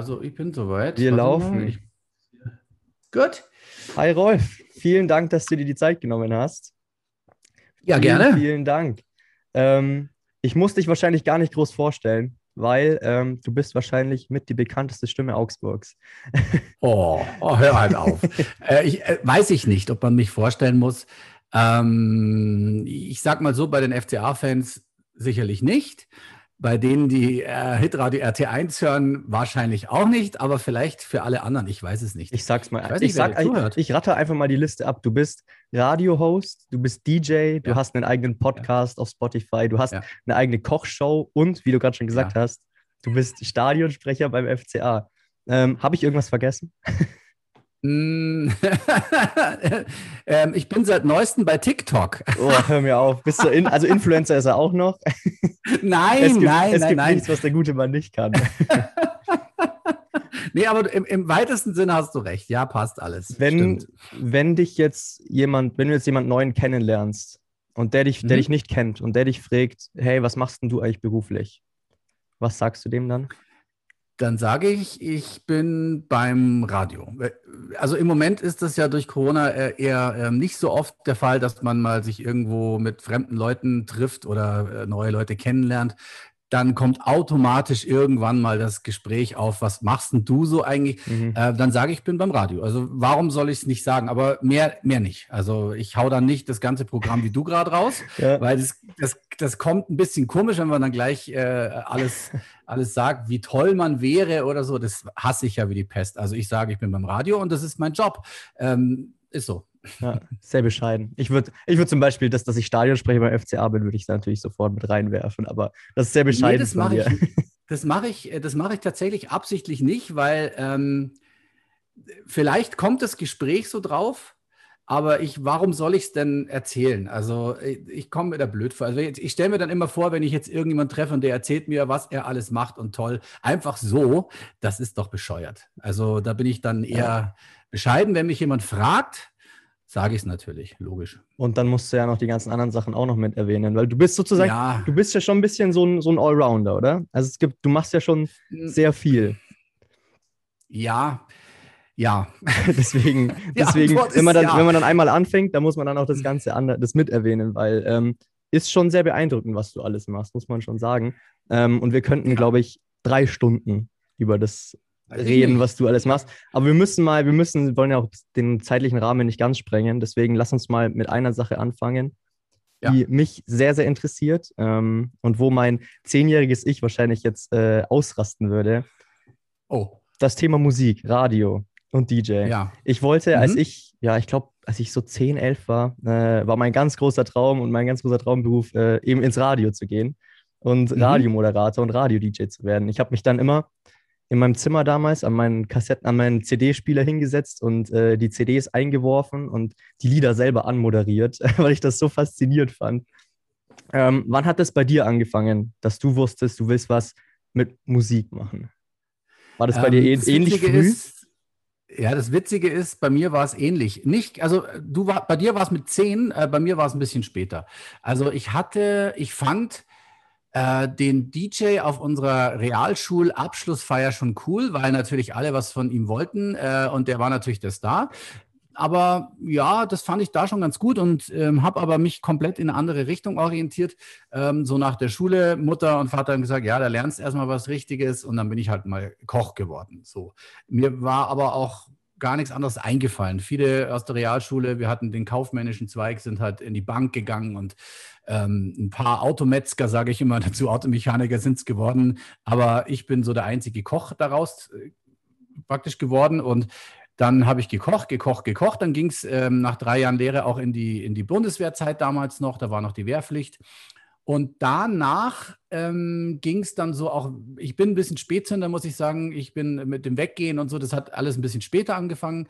Also ich bin soweit. Wir Warte laufen. Ich... Gut. Hi Rolf, vielen Dank, dass du dir die Zeit genommen hast. Ja, vielen, gerne. Vielen Dank. Ähm, ich muss dich wahrscheinlich gar nicht groß vorstellen, weil ähm, du bist wahrscheinlich mit die bekannteste Stimme Augsburgs. Oh, oh hör halt auf. äh, ich, äh, weiß ich nicht, ob man mich vorstellen muss. Ähm, ich sag mal so, bei den FCA-Fans sicherlich nicht. Bei denen, die äh, Hitradio RT1 hören, wahrscheinlich auch nicht, aber vielleicht für alle anderen, ich weiß es nicht. Ich sag's mal, ich, ich, sag, ich, ich ratte einfach mal die Liste ab. Du bist Radio-Host, du bist DJ, du ja. hast einen eigenen Podcast ja. auf Spotify, du hast ja. eine eigene Kochshow und, wie du gerade schon gesagt hast, du bist Stadionsprecher beim FCA. Ähm, Habe ich irgendwas vergessen? Mm. ähm, ich bin seit neuestem bei TikTok. oh, hör mir auf. Bist du in, also Influencer ist er auch noch? Nein, es gibt, nein, es nein, gibt nein. nichts, was der gute Mann nicht kann. nee, aber im, im, weitesten Sinne hast du recht. Ja, passt alles. Wenn, wenn dich jetzt jemand, wenn du jetzt jemand neuen kennenlernst und der dich, mhm. der dich nicht kennt und der dich fragt, hey, was machst denn du eigentlich beruflich? Was sagst du dem dann? Dann sage ich, ich bin beim Radio. Also im Moment ist das ja durch Corona äh, eher ähm, nicht so oft der Fall, dass man mal sich irgendwo mit fremden Leuten trifft oder äh, neue Leute kennenlernt dann kommt automatisch irgendwann mal das Gespräch auf, was machst denn du so eigentlich? Mhm. Äh, dann sage ich, ich bin beim Radio. Also warum soll ich es nicht sagen? Aber mehr, mehr nicht. Also ich hau dann nicht das ganze Programm wie du gerade raus, ja. weil das, das, das kommt ein bisschen komisch, wenn man dann gleich äh, alles, alles sagt, wie toll man wäre oder so. Das hasse ich ja wie die Pest. Also ich sage, ich bin beim Radio und das ist mein Job. Ähm, ist so. Ja, sehr bescheiden. Ich würde ich würd zum Beispiel, dass, dass ich Stadionsprecher beim FCA bin, würde ich da natürlich sofort mit reinwerfen, aber das ist sehr bescheiden. Nee, das mache ich, das mache ich, das mache ich tatsächlich absichtlich nicht, weil ähm, vielleicht kommt das Gespräch so drauf, aber ich, warum soll ich es denn erzählen? Also ich, ich komme mir da blöd vor. Also ich, ich stelle mir dann immer vor, wenn ich jetzt irgendjemanden treffe und der erzählt mir, was er alles macht und toll, einfach so, das ist doch bescheuert. Also da bin ich dann eher ja. bescheiden, wenn mich jemand fragt sage ich es natürlich, logisch. Und dann musst du ja noch die ganzen anderen Sachen auch noch mit erwähnen, weil du bist sozusagen, ja. du bist ja schon ein bisschen so ein, so ein Allrounder, oder? Also es gibt, du machst ja schon hm. sehr viel. Ja, ja. deswegen, deswegen wenn, man dann, ja. wenn man dann einmal anfängt, dann muss man dann auch das Ganze andere, das mit erwähnen, weil ähm, ist schon sehr beeindruckend, was du alles machst, muss man schon sagen. Ähm, und wir könnten, ja. glaube ich, drei Stunden über das reden, was du alles machst. Aber wir müssen mal, wir müssen, wollen ja auch den zeitlichen Rahmen nicht ganz sprengen. Deswegen lass uns mal mit einer Sache anfangen, die ja. mich sehr, sehr interessiert ähm, und wo mein zehnjähriges Ich wahrscheinlich jetzt äh, ausrasten würde. Oh. Das Thema Musik, Radio und DJ. Ja. Ich wollte, mhm. als ich, ja, ich glaube, als ich so 10, 11 war, äh, war mein ganz großer Traum und mein ganz großer Traumberuf, äh, eben ins Radio zu gehen und mhm. Radiomoderator und Radio-DJ zu werden. Ich habe mich dann immer in meinem Zimmer damals an meinen Kassetten, an meinen CD-Spieler hingesetzt und äh, die CDs eingeworfen und die Lieder selber anmoderiert, weil ich das so faszinierend fand. Ähm, wann hat das bei dir angefangen, dass du wusstest, du willst was mit Musik machen? War das bei ähm, dir ähn ähnlich früh? Ist, ja, das Witzige ist, bei mir war es ähnlich. Nicht, also du war, bei dir war es mit zehn, äh, bei mir war es ein bisschen später. Also ich hatte, ich fand äh, den DJ auf unserer Realschulabschlussfeier schon cool, weil natürlich alle was von ihm wollten äh, und der war natürlich der Star. Aber ja, das fand ich da schon ganz gut und ähm, habe aber mich komplett in eine andere Richtung orientiert. Ähm, so nach der Schule, Mutter und Vater haben gesagt, ja, da lernst du erstmal was Richtiges und dann bin ich halt mal Koch geworden. So. Mir war aber auch gar nichts anderes eingefallen. Viele aus der Realschule, wir hatten den kaufmännischen Zweig, sind halt in die Bank gegangen und ähm, ein paar Autometzger, sage ich immer dazu, Automechaniker sind es geworden. Aber ich bin so der einzige Koch daraus äh, praktisch geworden und dann habe ich gekocht, gekocht, gekocht. Dann ging es ähm, nach drei Jahren Lehre auch in die, in die Bundeswehrzeit damals noch. Da war noch die Wehrpflicht. Und danach ähm, ging es dann so auch, ich bin ein bisschen Spätzünder, muss ich sagen. Ich bin mit dem Weggehen und so, das hat alles ein bisschen später angefangen.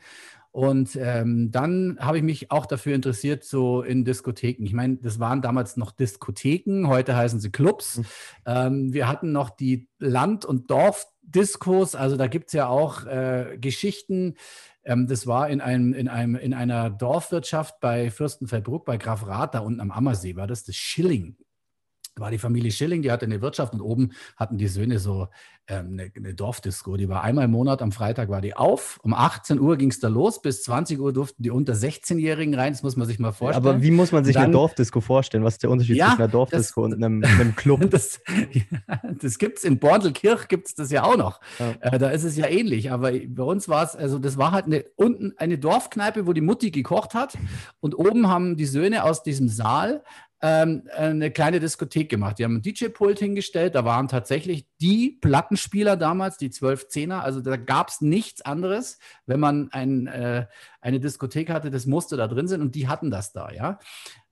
Und ähm, dann habe ich mich auch dafür interessiert, so in Diskotheken. Ich meine, das waren damals noch Diskotheken, heute heißen sie Clubs. Mhm. Ähm, wir hatten noch die Land- und Dorfdiskos, also da gibt es ja auch äh, Geschichten. Ähm, das war in, einem, in, einem, in einer Dorfwirtschaft bei Fürstenfeldbruck, bei Graf Rath, da unten am Ammersee, war das das Schilling. War die Familie Schilling, die hatte eine Wirtschaft und oben hatten die Söhne so ähm, eine, eine, Dorfdisco. Die war einmal im Monat, am Freitag war die auf. Um 18 Uhr ging es da los, bis 20 Uhr durften die unter 16-Jährigen rein. Das muss man sich mal vorstellen. Aber wie muss man sich dann, eine Dorfdisco vorstellen? Was ist der Unterschied ja, zwischen einer Dorfdisco das, und einem, einem Club? Das, ja, das gibt es in Bordelkirch, gibt es das ja auch noch. Ja. Äh, da ist es ja ähnlich. Aber bei uns war es, also das war halt eine, unten eine Dorfkneipe, wo die Mutti gekocht hat. Und oben haben die Söhne aus diesem Saal ähm, eine kleine Diskothek gemacht. Die haben ein DJ-Pult hingestellt, da waren tatsächlich die Plattenspieler damals, die 12 Zehner, also da gab es nichts anderes, wenn man ein, äh, eine Diskothek hatte, das musste da drin sein und die hatten das da, ja.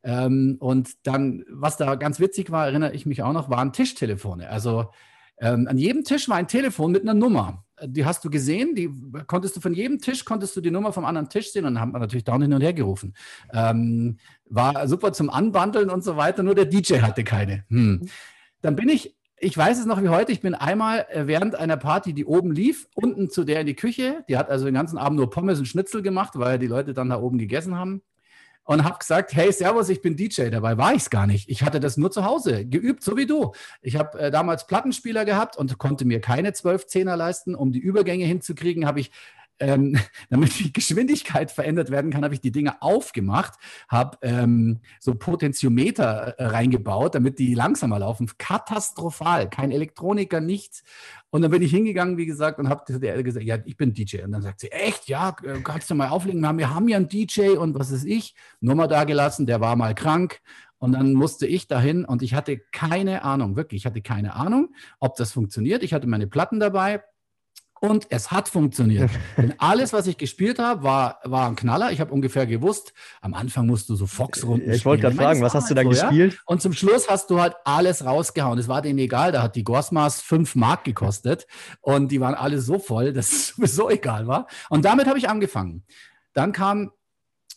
Ähm, und dann, was da ganz witzig war, erinnere ich mich auch noch, waren Tischtelefone. Also ähm, an jedem Tisch war ein Telefon mit einer Nummer die hast du gesehen, die konntest du von jedem Tisch, konntest du die Nummer vom anderen Tisch sehen und dann haben wir natürlich down hin und her gerufen. Ähm, war super zum Anbandeln und so weiter, nur der DJ hatte keine. Hm. Dann bin ich, ich weiß es noch wie heute, ich bin einmal äh, während einer Party, die oben lief, unten zu der in die Küche, die hat also den ganzen Abend nur Pommes und Schnitzel gemacht, weil die Leute dann da oben gegessen haben und habe gesagt, hey, Servus, ich bin DJ. Dabei war ich es gar nicht. Ich hatte das nur zu Hause geübt, so wie du. Ich habe äh, damals Plattenspieler gehabt und konnte mir keine 12 Zehner leisten. Um die Übergänge hinzukriegen, habe ich ähm, damit die Geschwindigkeit verändert werden kann, habe ich die Dinge aufgemacht, habe ähm, so Potentiometer äh, reingebaut, damit die langsamer laufen. Katastrophal, kein Elektroniker, nichts. Und dann bin ich hingegangen, wie gesagt, und habe gesagt, ja, ich bin DJ. Und dann sagt sie, echt, ja, äh, kannst du mal auflegen? Wir haben, wir haben ja einen DJ und was ist ich? Nummer da gelassen, der war mal krank. Und dann musste ich dahin und ich hatte keine Ahnung, wirklich, ich hatte keine Ahnung, ob das funktioniert. Ich hatte meine Platten dabei, und es hat funktioniert. Denn alles, was ich gespielt habe, war, war ein Knaller. Ich habe ungefähr gewusst, am Anfang musst du so Fox-Runden Ich wollte gerade fragen, was hast du da so, gespielt? Ja? Und zum Schluss hast du halt alles rausgehauen. Es war denen egal, da hat die Gorsmas fünf Mark gekostet und die waren alle so voll, dass es sowieso egal war. Und damit habe ich angefangen. Dann kam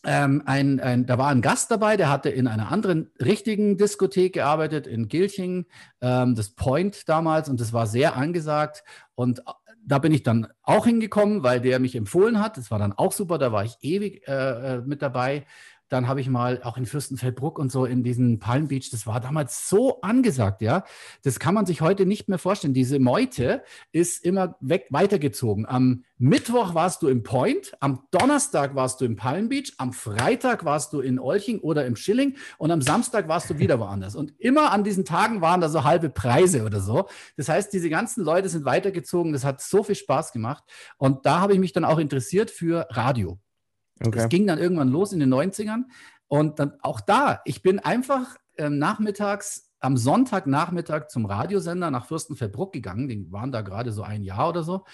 ähm, ein, ein, da war ein Gast dabei, der hatte in einer anderen richtigen Diskothek gearbeitet, in Gilching, ähm, das Point damals, und das war sehr angesagt. Und da bin ich dann auch hingekommen, weil der mich empfohlen hat. Das war dann auch super, da war ich ewig äh, äh mit dabei. Dann habe ich mal auch in Fürstenfeldbruck und so in diesen Palm Beach, das war damals so angesagt, ja. Das kann man sich heute nicht mehr vorstellen. Diese Meute ist immer weg, weitergezogen. Am Mittwoch warst du im Point, am Donnerstag warst du im Palm Beach, am Freitag warst du in Olching oder im Schilling und am Samstag warst du wieder woanders. Und immer an diesen Tagen waren da so halbe Preise oder so. Das heißt, diese ganzen Leute sind weitergezogen. Das hat so viel Spaß gemacht. Und da habe ich mich dann auch interessiert für Radio. Okay. Das ging dann irgendwann los in den 90ern. Und dann auch da, ich bin einfach ähm, nachmittags, am Sonntagnachmittag zum Radiosender nach Fürstenfeldbruck gegangen. Die waren da gerade so ein Jahr oder so.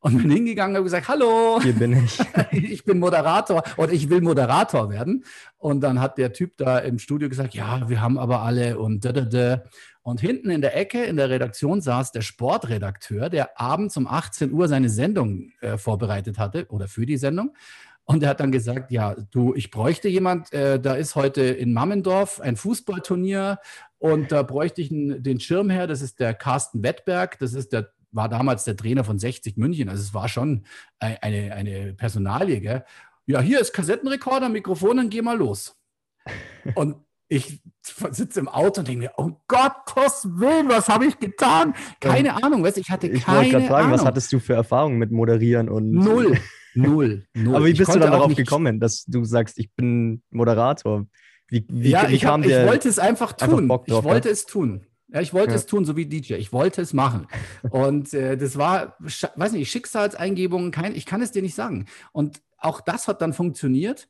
Und bin hingegangen und habe gesagt, hallo. Hier bin ich. ich bin Moderator und ich will Moderator werden. Und dann hat der Typ da im Studio gesagt, ja, wir haben aber alle und da, da, da. Und hinten in der Ecke in der Redaktion saß der Sportredakteur, der abends um 18 Uhr seine Sendung äh, vorbereitet hatte oder für die Sendung. Und er hat dann gesagt, ja, du, ich bräuchte jemand, äh, da ist heute in Mammendorf ein Fußballturnier und da bräuchte ich einen, den Schirmherr, das ist der Carsten Wettberg, das ist der, war damals der Trainer von 60 München, also es war schon eine, eine Personalie, gell? Ja, hier ist Kassettenrekorder, Mikrofon, dann geh mal los. Und ich sitze im Auto und denke mir, oh Gottes Willen, was habe ich getan? Keine ja. Ahnung, weißt ich hatte ich keine wollte fragen, Ahnung. Was hattest du für Erfahrungen mit Moderieren und Null. Null, null. Aber wie bist du dann darauf gekommen, dass du sagst, ich bin Moderator? Wie, wie, ja, wie ich, hab, ich wollte es einfach tun. Einfach drauf, ich wollte ja? es tun. Ja, ich wollte ja. es tun, so wie DJ. Ich wollte es machen. Und äh, das war, weiß nicht, Schicksalseingebungen, kein, ich kann es dir nicht sagen. Und auch das hat dann funktioniert.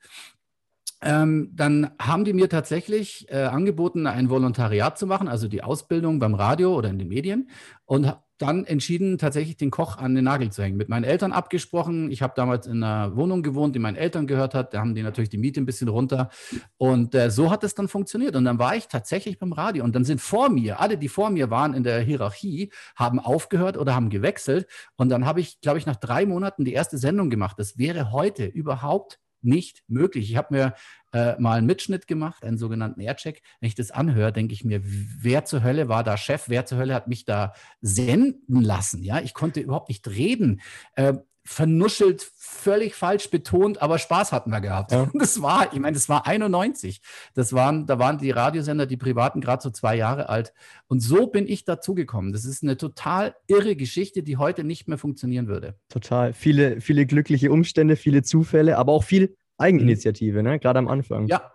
Ähm, dann haben die mir tatsächlich äh, angeboten, ein Volontariat zu machen, also die Ausbildung beim Radio oder in den Medien. Und dann entschieden, tatsächlich den Koch an den Nagel zu hängen. Mit meinen Eltern abgesprochen. Ich habe damals in einer Wohnung gewohnt, die meinen Eltern gehört hat. Da haben die natürlich die Miete ein bisschen runter. Und äh, so hat es dann funktioniert. Und dann war ich tatsächlich beim Radio. Und dann sind vor mir, alle, die vor mir waren in der Hierarchie, haben aufgehört oder haben gewechselt. Und dann habe ich, glaube ich, nach drei Monaten die erste Sendung gemacht. Das wäre heute überhaupt nicht möglich. Ich habe mir äh, mal einen Mitschnitt gemacht, einen sogenannten Aircheck. Wenn ich das anhöre, denke ich mir, wer zur Hölle war da Chef? Wer zur Hölle hat mich da senden lassen? Ja, ich konnte überhaupt nicht reden. Äh, vernuschelt, völlig falsch betont, aber Spaß hatten wir gehabt. Ja. Das war, ich meine, das war 91. Das waren, da waren die Radiosender, die privaten, gerade so zwei Jahre alt. Und so bin ich dazugekommen. Das ist eine total irre Geschichte, die heute nicht mehr funktionieren würde. Total. Viele, viele glückliche Umstände, viele Zufälle, aber auch viel Eigeninitiative, mhm. ne? gerade am Anfang. Ja,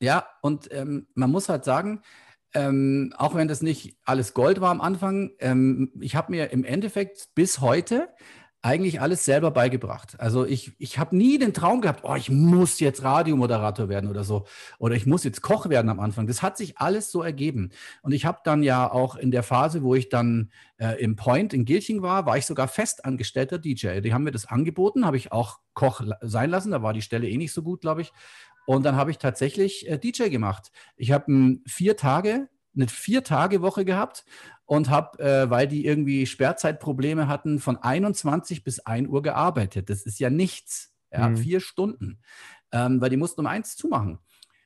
ja. Und ähm, man muss halt sagen, ähm, auch wenn das nicht alles Gold war am Anfang, ähm, ich habe mir im Endeffekt bis heute eigentlich alles selber beigebracht. Also ich, ich habe nie den Traum gehabt, oh, ich muss jetzt Radiomoderator werden oder so. Oder ich muss jetzt Koch werden am Anfang. Das hat sich alles so ergeben. Und ich habe dann ja auch in der Phase, wo ich dann äh, im Point in Gilching war, war ich sogar festangestellter DJ. Die haben mir das angeboten, habe ich auch Koch sein lassen. Da war die Stelle eh nicht so gut, glaube ich. Und dann habe ich tatsächlich äh, DJ gemacht. Ich habe hm, vier Tage eine Vier-Tage-Woche gehabt und habe, äh, weil die irgendwie Sperrzeitprobleme hatten, von 21 bis 1 Uhr gearbeitet. Das ist ja nichts. Ja, mhm. vier Stunden. Ähm, weil die mussten um eins zumachen.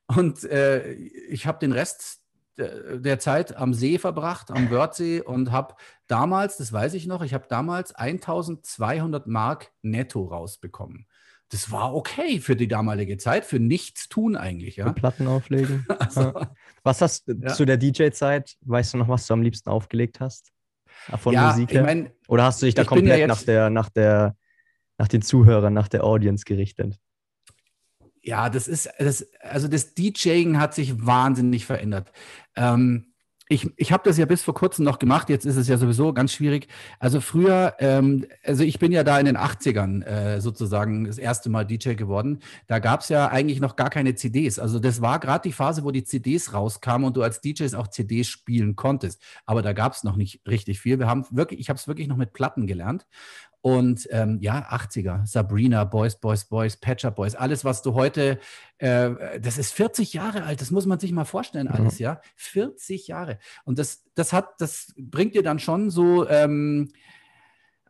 Und äh, ich habe den Rest der Zeit am See verbracht, am Wörthsee und habe damals, das weiß ich noch, ich habe damals 1200 Mark netto rausbekommen das war okay für die damalige Zeit, für nichts tun eigentlich. Ja? Für Platten auflegen. also, ja. Was hast du ja. zu der DJ-Zeit, weißt du noch, was du am liebsten aufgelegt hast? Von ja, Musik? Ich mein, Oder hast du dich da komplett ja nach, der, nach, der, nach den Zuhörern, nach der Audience gerichtet? Ja, das ist, das, also das DJing hat sich wahnsinnig verändert. Ähm, ich, ich habe das ja bis vor kurzem noch gemacht, jetzt ist es ja sowieso ganz schwierig. Also früher, ähm, also ich bin ja da in den 80ern äh, sozusagen das erste Mal DJ geworden. Da gab es ja eigentlich noch gar keine CDs. Also das war gerade die Phase, wo die CDs rauskamen und du als DJs auch CDs spielen konntest. Aber da gab es noch nicht richtig viel. Wir haben wirklich, ich habe es wirklich noch mit Platten gelernt. Und ähm, ja, 80er, Sabrina, Boys, Boys, Boys, Patcher Boys, alles, was du heute, äh, das ist 40 Jahre alt, das muss man sich mal vorstellen, alles, ja. ja? 40 Jahre. Und das, das hat, das bringt dir dann schon so, ähm,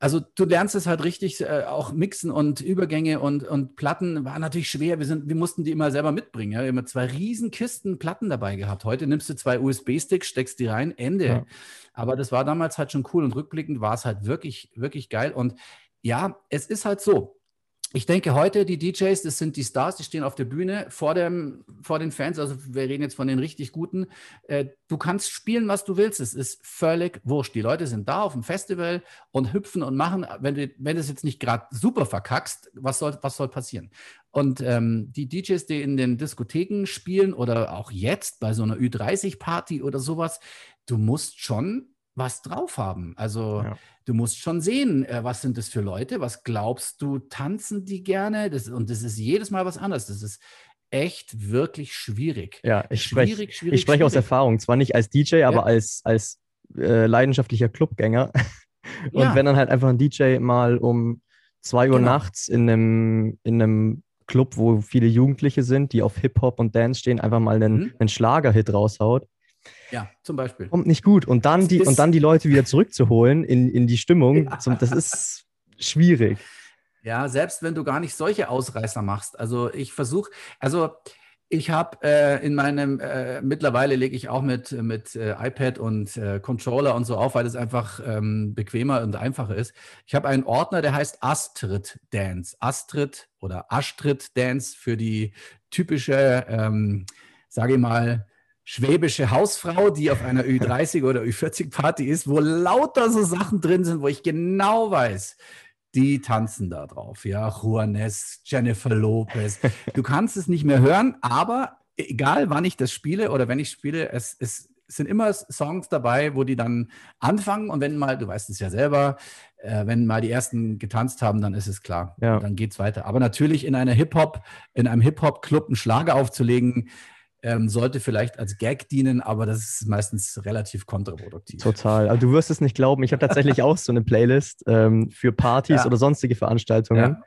also du lernst es halt richtig, äh, auch mixen und Übergänge und, und Platten war natürlich schwer. Wir, sind, wir mussten die immer selber mitbringen. Ja? Wir haben immer zwei riesen Kisten Platten dabei gehabt. Heute nimmst du zwei USB-Sticks, steckst die rein, Ende. Ja. Aber das war damals halt schon cool und rückblickend war es halt wirklich, wirklich geil. Und ja, es ist halt so ich denke heute, die DJs, das sind die Stars, die stehen auf der Bühne vor, dem, vor den Fans. Also wir reden jetzt von den richtig guten. Äh, du kannst spielen, was du willst. Es ist völlig wurscht. Die Leute sind da auf dem Festival und hüpfen und machen. Wenn du, wenn es jetzt nicht gerade super verkackst, was soll, was soll passieren? Und ähm, die DJs, die in den Diskotheken spielen oder auch jetzt bei so einer Ü30-Party oder sowas, du musst schon was drauf haben. Also ja. du musst schon sehen, äh, was sind das für Leute, was glaubst du, tanzen die gerne? Das, und das ist jedes Mal was anderes. Das ist echt wirklich schwierig. Ja, ich spreche ich sprech aus Erfahrung, zwar nicht als DJ, ja. aber als, als äh, leidenschaftlicher Clubgänger. und ja. wenn dann halt einfach ein DJ mal um zwei Uhr genau. nachts in einem, in einem Club, wo viele Jugendliche sind, die auf Hip-Hop und Dance stehen, einfach mal einen, mhm. einen Schlagerhit raushaut, ja, zum Beispiel. Kommt nicht gut. Und dann, die, und dann die Leute wieder zurückzuholen in, in die Stimmung, ja. zum, das ist schwierig. Ja, selbst wenn du gar nicht solche Ausreißer machst. Also ich versuche, also ich habe äh, in meinem, äh, mittlerweile lege ich auch mit, mit äh, iPad und äh, Controller und so auf, weil es einfach ähm, bequemer und einfacher ist. Ich habe einen Ordner, der heißt Astrid Dance. Astrid oder Astrid Dance für die typische, ähm, sage ich mal, schwäbische Hausfrau, die auf einer Ü30 oder Ü40-Party ist, wo lauter so Sachen drin sind, wo ich genau weiß, die tanzen da drauf. Ja, Juanes, Jennifer Lopez. Du kannst es nicht mehr hören, aber egal wann ich das spiele oder wenn ich spiele, es, es sind immer Songs dabei, wo die dann anfangen und wenn mal, du weißt es ja selber, äh, wenn mal die ersten getanzt haben, dann ist es klar. Ja. Dann geht es weiter. Aber natürlich in einer Hip-Hop, in einem Hip-Hop-Club einen Schlager aufzulegen, ähm, sollte vielleicht als Gag dienen, aber das ist meistens relativ kontraproduktiv. Total. Also du wirst es nicht glauben, ich habe tatsächlich auch so eine Playlist ähm, für Partys ja. oder sonstige Veranstaltungen. Ja.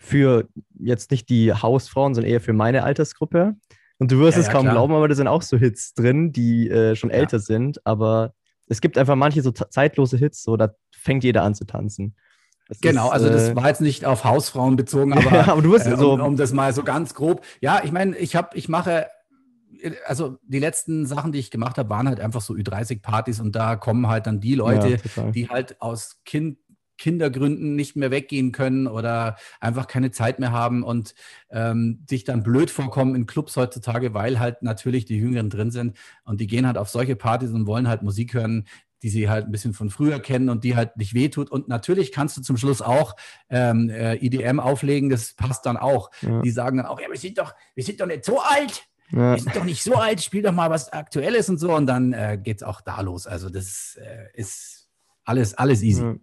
Für jetzt nicht die Hausfrauen, sondern eher für meine Altersgruppe. Und du wirst ja, es kaum klar. glauben, aber da sind auch so Hits drin, die äh, schon älter sind. Aber es gibt einfach manche so zeitlose Hits, so da fängt jeder an zu tanzen. Das genau, ist, also das äh, war jetzt nicht auf Hausfrauen bezogen, aber, ja, aber du wirst äh, um, so um, das mal so ganz grob. Ja, ich meine, ich habe, ich mache also die letzten Sachen, die ich gemacht habe, waren halt einfach so Ü30-Partys und da kommen halt dann die Leute, ja, die halt aus Kind Kindergründen nicht mehr weggehen können oder einfach keine Zeit mehr haben und ähm, sich dann blöd vorkommen in Clubs heutzutage, weil halt natürlich die Jüngeren drin sind und die gehen halt auf solche Partys und wollen halt Musik hören, die sie halt ein bisschen von früher kennen und die halt nicht wehtut. Und natürlich kannst du zum Schluss auch ähm, äh, EDM auflegen, das passt dann auch. Ja. Die sagen dann auch, ja, wir sind doch, wir sind doch nicht so alt. Ja. Wir sind doch nicht so alt, spiel doch mal was Aktuelles und so. Und dann äh, geht es auch da los. Also das äh, ist alles, alles easy. Ja.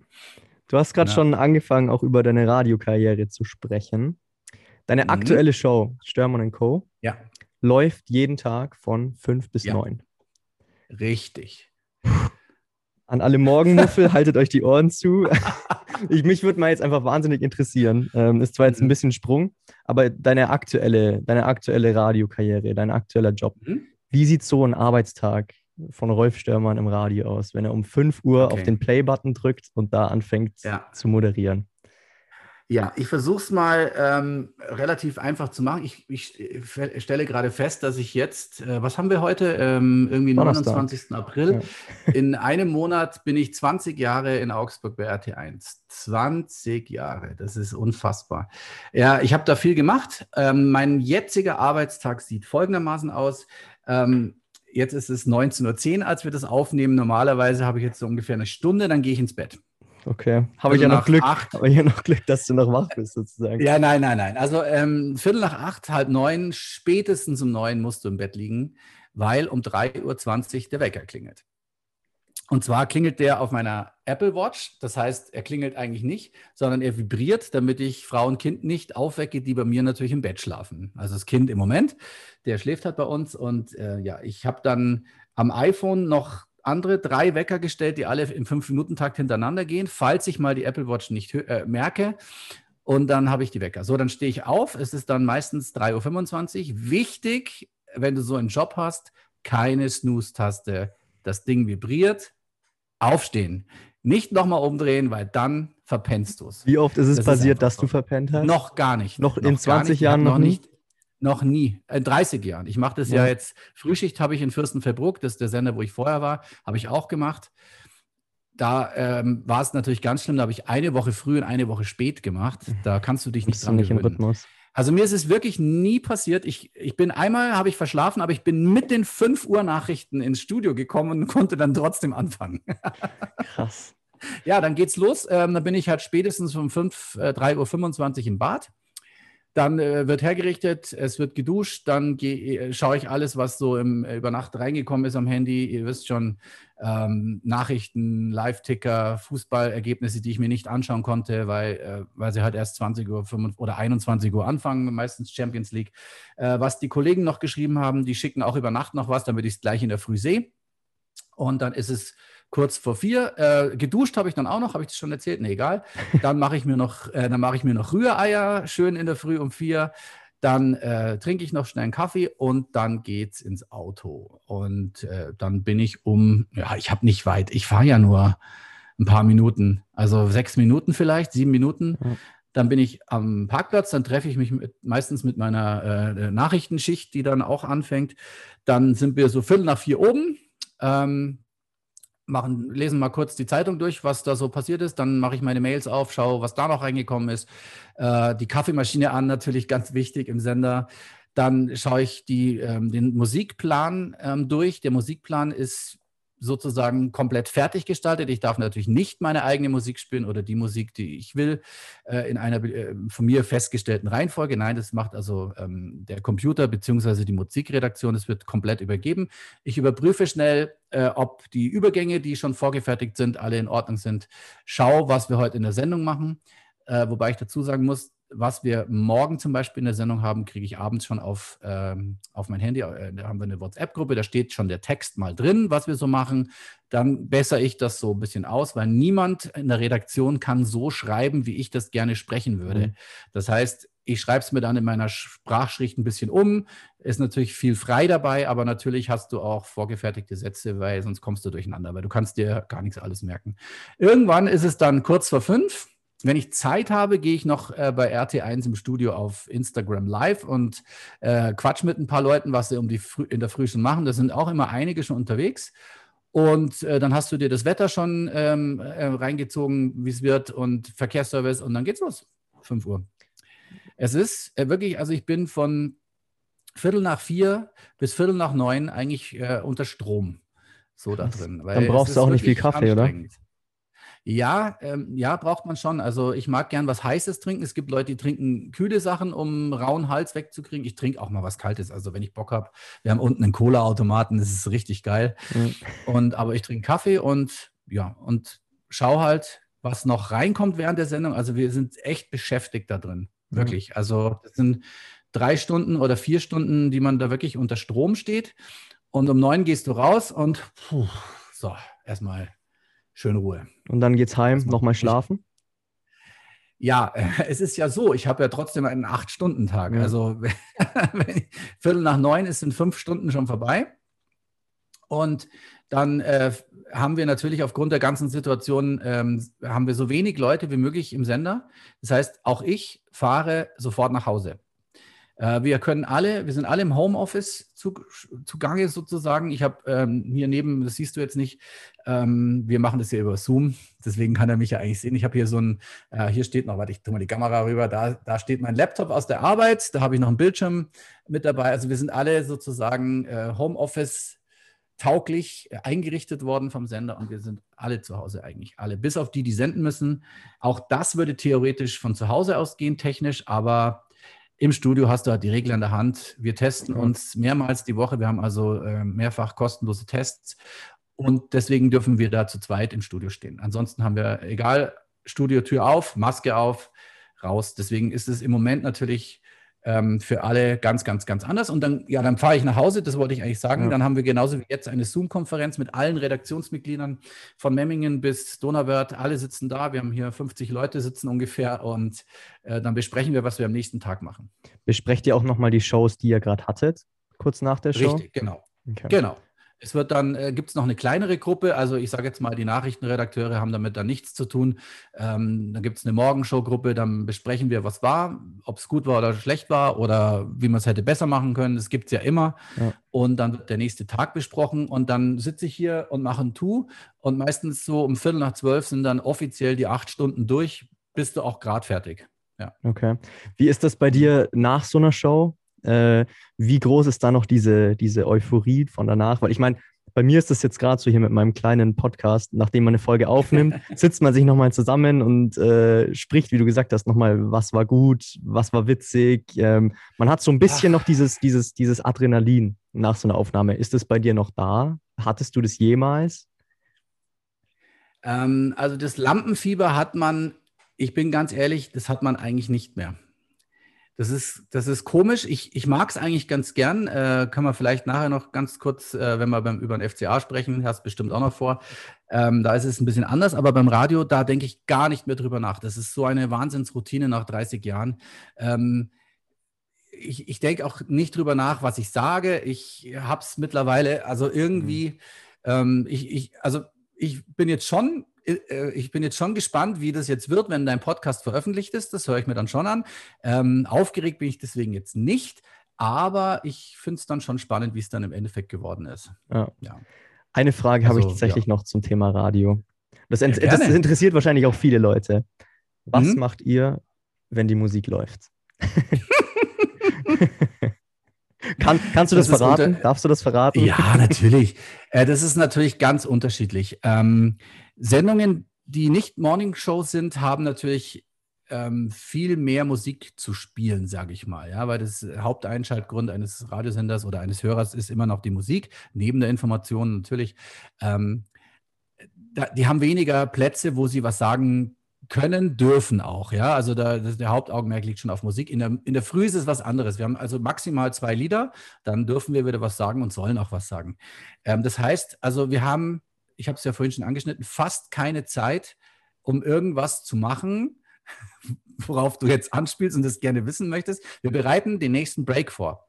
Du hast gerade schon angefangen, auch über deine Radiokarriere zu sprechen. Deine mhm. aktuelle Show, Störmann Co., ja. läuft jeden Tag von fünf bis neun. Richtig. An alle Morgenmuffel, haltet euch die Ohren zu. ich, mich würde mal jetzt einfach wahnsinnig interessieren. Ähm, ist zwar jetzt ein mhm. bisschen Sprung, aber deine aktuelle, deine aktuelle Radiokarriere, dein aktueller Job. Mhm. Wie sieht so ein Arbeitstag von Rolf Störmann im Radio aus, wenn er um 5 Uhr okay. auf den Play-Button drückt und da anfängt ja. zu moderieren? Ja, ich versuche es mal ähm, relativ einfach zu machen. Ich, ich, stelle gerade fest, dass ich jetzt, äh, was haben wir heute? Ähm, irgendwie Donnerstag. 29. April. Ja. In einem Monat bin ich 20 Jahre in Augsburg bei RT1. 20 Jahre, das ist unfassbar. Ja, ich habe da viel gemacht. Ähm, mein jetziger Arbeitstag sieht folgendermaßen aus. Ähm, jetzt ist es 19.10 Uhr, als wir das aufnehmen. Normalerweise habe ich jetzt so ungefähr eine Stunde, dann gehe ich ins Bett. Okay. Habe ich ja noch Glück. Habe ich ja noch Glück, dass du noch wach bist, sozusagen. Ja, nein, nein, nein. Also ähm, Viertel nach acht, halb neun, spätestens um neun musst du im Bett liegen, weil um 3.20 Uhr der Wecker klingelt. Und zwar klingelt der auf meiner Apple Watch. Das heißt, er klingelt eigentlich nicht, sondern er vibriert, damit ich Frau und Kind nicht aufwecke, die bei mir natürlich im Bett schlafen. Also das Kind im Moment, der schläft halt bei uns. Und äh, ja, ich habe dann am iPhone noch andere drei Wecker gestellt, die alle im Fünf-Minuten-Takt hintereinander gehen, falls ich mal die Apple Watch nicht äh, merke. Und dann habe ich die Wecker. So, dann stehe ich auf. Es ist dann meistens 3.25 Uhr. Wichtig, wenn du so einen Job hast, keine Snooze-Taste. Das Ding vibriert. Aufstehen. Nicht nochmal umdrehen, weil dann verpennst du es. Wie oft ist es das passiert, ist dass du verpennt hast? Noch gar nicht. Noch, noch in 20 Jahren noch nicht? Noch nie. In 30 Jahren. Ich mache das ja. ja jetzt. Frühschicht habe ich in Fürstenfeldbruck, das ist der Sender, wo ich vorher war, habe ich auch gemacht. Da ähm, war es natürlich ganz schlimm. Da habe ich eine Woche früh und eine Woche spät gemacht. Da kannst du dich nicht dran nicht im Rhythmus. Also mir ist es wirklich nie passiert. Ich, ich bin einmal, habe ich verschlafen, aber ich bin mit den 5 Uhr Nachrichten ins Studio gekommen und konnte dann trotzdem anfangen. Krass. Ja, dann geht's los. Ähm, dann bin ich halt spätestens um 5, äh, 3.25 Uhr im Bad. Dann äh, wird hergerichtet, es wird geduscht, dann äh, schaue ich alles, was so im, äh, über Nacht reingekommen ist am Handy. Ihr wisst schon, ähm, Nachrichten, Live-Ticker, Fußballergebnisse, die ich mir nicht anschauen konnte, weil, äh, weil sie halt erst 20 Uhr oder 21 Uhr anfangen, meistens Champions League. Äh, was die Kollegen noch geschrieben haben, die schicken auch über Nacht noch was, damit ich es gleich in der Früh sehe. Und dann ist es kurz vor vier. Äh, geduscht habe ich dann auch noch, habe ich das schon erzählt? Nee, egal. Dann mache ich mir noch, äh, dann mache ich mir noch Rühreier schön in der Früh um vier. Dann äh, trinke ich noch schnell einen Kaffee und dann geht's ins Auto. Und äh, dann bin ich um, ja, ich habe nicht weit, ich fahre ja nur ein paar Minuten, also sechs Minuten vielleicht, sieben Minuten. Dann bin ich am Parkplatz, dann treffe ich mich mit, meistens mit meiner äh, Nachrichtenschicht, die dann auch anfängt. Dann sind wir so viertel nach vier oben. Ähm, machen, lesen mal kurz die Zeitung durch, was da so passiert ist. Dann mache ich meine Mails auf, schaue, was da noch reingekommen ist. Äh, die Kaffeemaschine an, natürlich ganz wichtig im Sender. Dann schaue ich die, ähm, den Musikplan ähm, durch. Der Musikplan ist sozusagen komplett fertig gestaltet. Ich darf natürlich nicht meine eigene Musik spielen oder die Musik, die ich will, äh, in einer äh, von mir festgestellten Reihenfolge. Nein, das macht also ähm, der Computer bzw. die Musikredaktion. Das wird komplett übergeben. Ich überprüfe schnell, äh, ob die Übergänge, die schon vorgefertigt sind, alle in Ordnung sind. Schau, was wir heute in der Sendung machen. Wobei ich dazu sagen muss, was wir morgen zum Beispiel in der Sendung haben, kriege ich abends schon auf, ähm, auf mein Handy. Äh, da haben wir eine WhatsApp-Gruppe, da steht schon der Text mal drin, was wir so machen. Dann bessere ich das so ein bisschen aus, weil niemand in der Redaktion kann so schreiben, wie ich das gerne sprechen würde. Mhm. Das heißt, ich schreibe es mir dann in meiner Sprachschrift ein bisschen um. Ist natürlich viel frei dabei, aber natürlich hast du auch vorgefertigte Sätze, weil sonst kommst du durcheinander, weil du kannst dir gar nichts alles merken. Irgendwann ist es dann kurz vor fünf wenn ich Zeit habe, gehe ich noch äh, bei RT1 im Studio auf Instagram Live und äh, quatsch mit ein paar Leuten, was sie um die Früh, in der Früh schon machen. Da sind auch immer einige schon unterwegs. Und äh, dann hast du dir das Wetter schon ähm, äh, reingezogen, wie es wird und Verkehrsservice und dann geht's los. 5 Uhr. Es ist äh, wirklich, also ich bin von Viertel nach vier bis Viertel nach neun eigentlich äh, unter Strom. So da drin. dann brauchst du auch nicht viel Kaffee, oder? Ja, ähm, ja, braucht man schon. Also ich mag gern was Heißes trinken. Es gibt Leute, die trinken kühle Sachen, um rauen Hals wegzukriegen. Ich trinke auch mal was Kaltes. Also wenn ich Bock habe, wir haben unten einen Cola-Automaten, das ist richtig geil. Mhm. Und aber ich trinke Kaffee und ja, und schau halt, was noch reinkommt während der Sendung. Also wir sind echt beschäftigt da drin. Mhm. Wirklich. Also das sind drei Stunden oder vier Stunden, die man da wirklich unter Strom steht. Und um neun gehst du raus und puh, so, erstmal schön Ruhe. Und dann geht's heim, nochmal schlafen? Ja, es ist ja so, ich habe ja trotzdem einen Acht-Stunden-Tag. Ja. Also Viertel nach neun ist in fünf Stunden schon vorbei. Und dann äh, haben wir natürlich aufgrund der ganzen Situation, ähm, haben wir so wenig Leute wie möglich im Sender. Das heißt, auch ich fahre sofort nach Hause. Äh, wir können alle, wir sind alle im Homeoffice zugange sozusagen. Ich habe ähm, hier neben, das siehst du jetzt nicht, ähm, wir machen das hier über Zoom, deswegen kann er mich ja eigentlich sehen. Ich habe hier so ein, äh, hier steht noch, warte, ich tue mal die Kamera rüber, da, da steht mein Laptop aus der Arbeit, da habe ich noch einen Bildschirm mit dabei. Also wir sind alle sozusagen äh, Homeoffice tauglich äh, eingerichtet worden vom Sender und wir sind alle zu Hause eigentlich, alle, bis auf die, die senden müssen. Auch das würde theoretisch von zu Hause ausgehen, technisch, aber im Studio hast du halt die Regel an der Hand. Wir testen uns mehrmals die Woche. Wir haben also äh, mehrfach kostenlose Tests und deswegen dürfen wir da zu zweit im Studio stehen. Ansonsten haben wir, egal, Studiotür auf, Maske auf, raus. Deswegen ist es im Moment natürlich ähm, für alle ganz, ganz, ganz anders. Und dann, ja, dann fahre ich nach Hause, das wollte ich eigentlich sagen. Ja. Dann haben wir genauso wie jetzt eine Zoom-Konferenz mit allen Redaktionsmitgliedern von Memmingen bis Donauwörth. Alle sitzen da. Wir haben hier 50 Leute sitzen ungefähr und äh, dann besprechen wir, was wir am nächsten Tag machen. Besprecht ihr auch nochmal die Shows, die ihr gerade hattet, kurz nach der Show? Richtig, genau. Okay. Genau. Es wird dann, äh, gibt es noch eine kleinere Gruppe, also ich sage jetzt mal, die Nachrichtenredakteure haben damit dann nichts zu tun. Ähm, dann gibt es eine Morgenshow-Gruppe, dann besprechen wir, was war, ob es gut war oder schlecht war oder wie man es hätte besser machen können. Das gibt es ja immer. Ja. Und dann wird der nächste Tag besprochen und dann sitze ich hier und mache ein Tu. Und meistens so um Viertel nach zwölf sind dann offiziell die acht Stunden durch, bist du auch gerade fertig. Ja. Okay. Wie ist das bei dir nach so einer Show? Äh, wie groß ist da noch diese, diese Euphorie von danach? Weil ich meine, bei mir ist das jetzt gerade so hier mit meinem kleinen Podcast, nachdem man eine Folge aufnimmt, sitzt man sich nochmal zusammen und äh, spricht, wie du gesagt hast, nochmal, was war gut, was war witzig. Ähm, man hat so ein bisschen Ach. noch dieses, dieses, dieses Adrenalin nach so einer Aufnahme. Ist das bei dir noch da? Hattest du das jemals? Ähm, also das Lampenfieber hat man, ich bin ganz ehrlich, das hat man eigentlich nicht mehr. Das ist, das ist komisch. Ich, ich mag es eigentlich ganz gern. Äh, können wir vielleicht nachher noch ganz kurz, äh, wenn wir beim, über den FCA sprechen, hast bestimmt auch noch vor. Ähm, da ist es ein bisschen anders, aber beim Radio, da denke ich gar nicht mehr drüber nach. Das ist so eine Wahnsinnsroutine nach 30 Jahren. Ähm, ich, ich denke auch nicht drüber nach, was ich sage. Ich habe es mittlerweile, also irgendwie, mhm. ähm, ich, ich, also ich bin jetzt schon ich bin jetzt schon gespannt, wie das jetzt wird, wenn dein Podcast veröffentlicht ist. Das höre ich mir dann schon an. Ähm, aufgeregt bin ich deswegen jetzt nicht, aber ich finde es dann schon spannend, wie es dann im Endeffekt geworden ist. Ja. ja. Eine Frage also, habe ich tatsächlich ja. noch zum Thema Radio. Das, ja, das, interessiert wahrscheinlich auch viele Leute. Was mhm. macht ihr, wenn die Musik läuft? Kann, kannst du das, das verraten? Darfst du das verraten? Ja, natürlich. Äh, das ist natürlich ganz unterschiedlich. Ähm, Sendungen, die nicht Morning-Shows sind, haben natürlich ähm, viel mehr Musik zu spielen, sage ich mal. Ja, weil das Haupteinschaltgrund eines Radiosenders oder eines Hörers ist immer noch die Musik, neben der Information natürlich. Ähm, da, die haben weniger Plätze, wo sie was sagen können, dürfen auch. Ja, also da, der Hauptaugenmerk liegt schon auf Musik. In der, in der Früh ist es was anderes. Wir haben also maximal zwei Lieder, dann dürfen wir wieder was sagen und sollen auch was sagen. Ähm, das heißt, also wir haben ich habe es ja vorhin schon angeschnitten, fast keine Zeit, um irgendwas zu machen, worauf du jetzt anspielst und das gerne wissen möchtest. Wir bereiten den nächsten Break vor.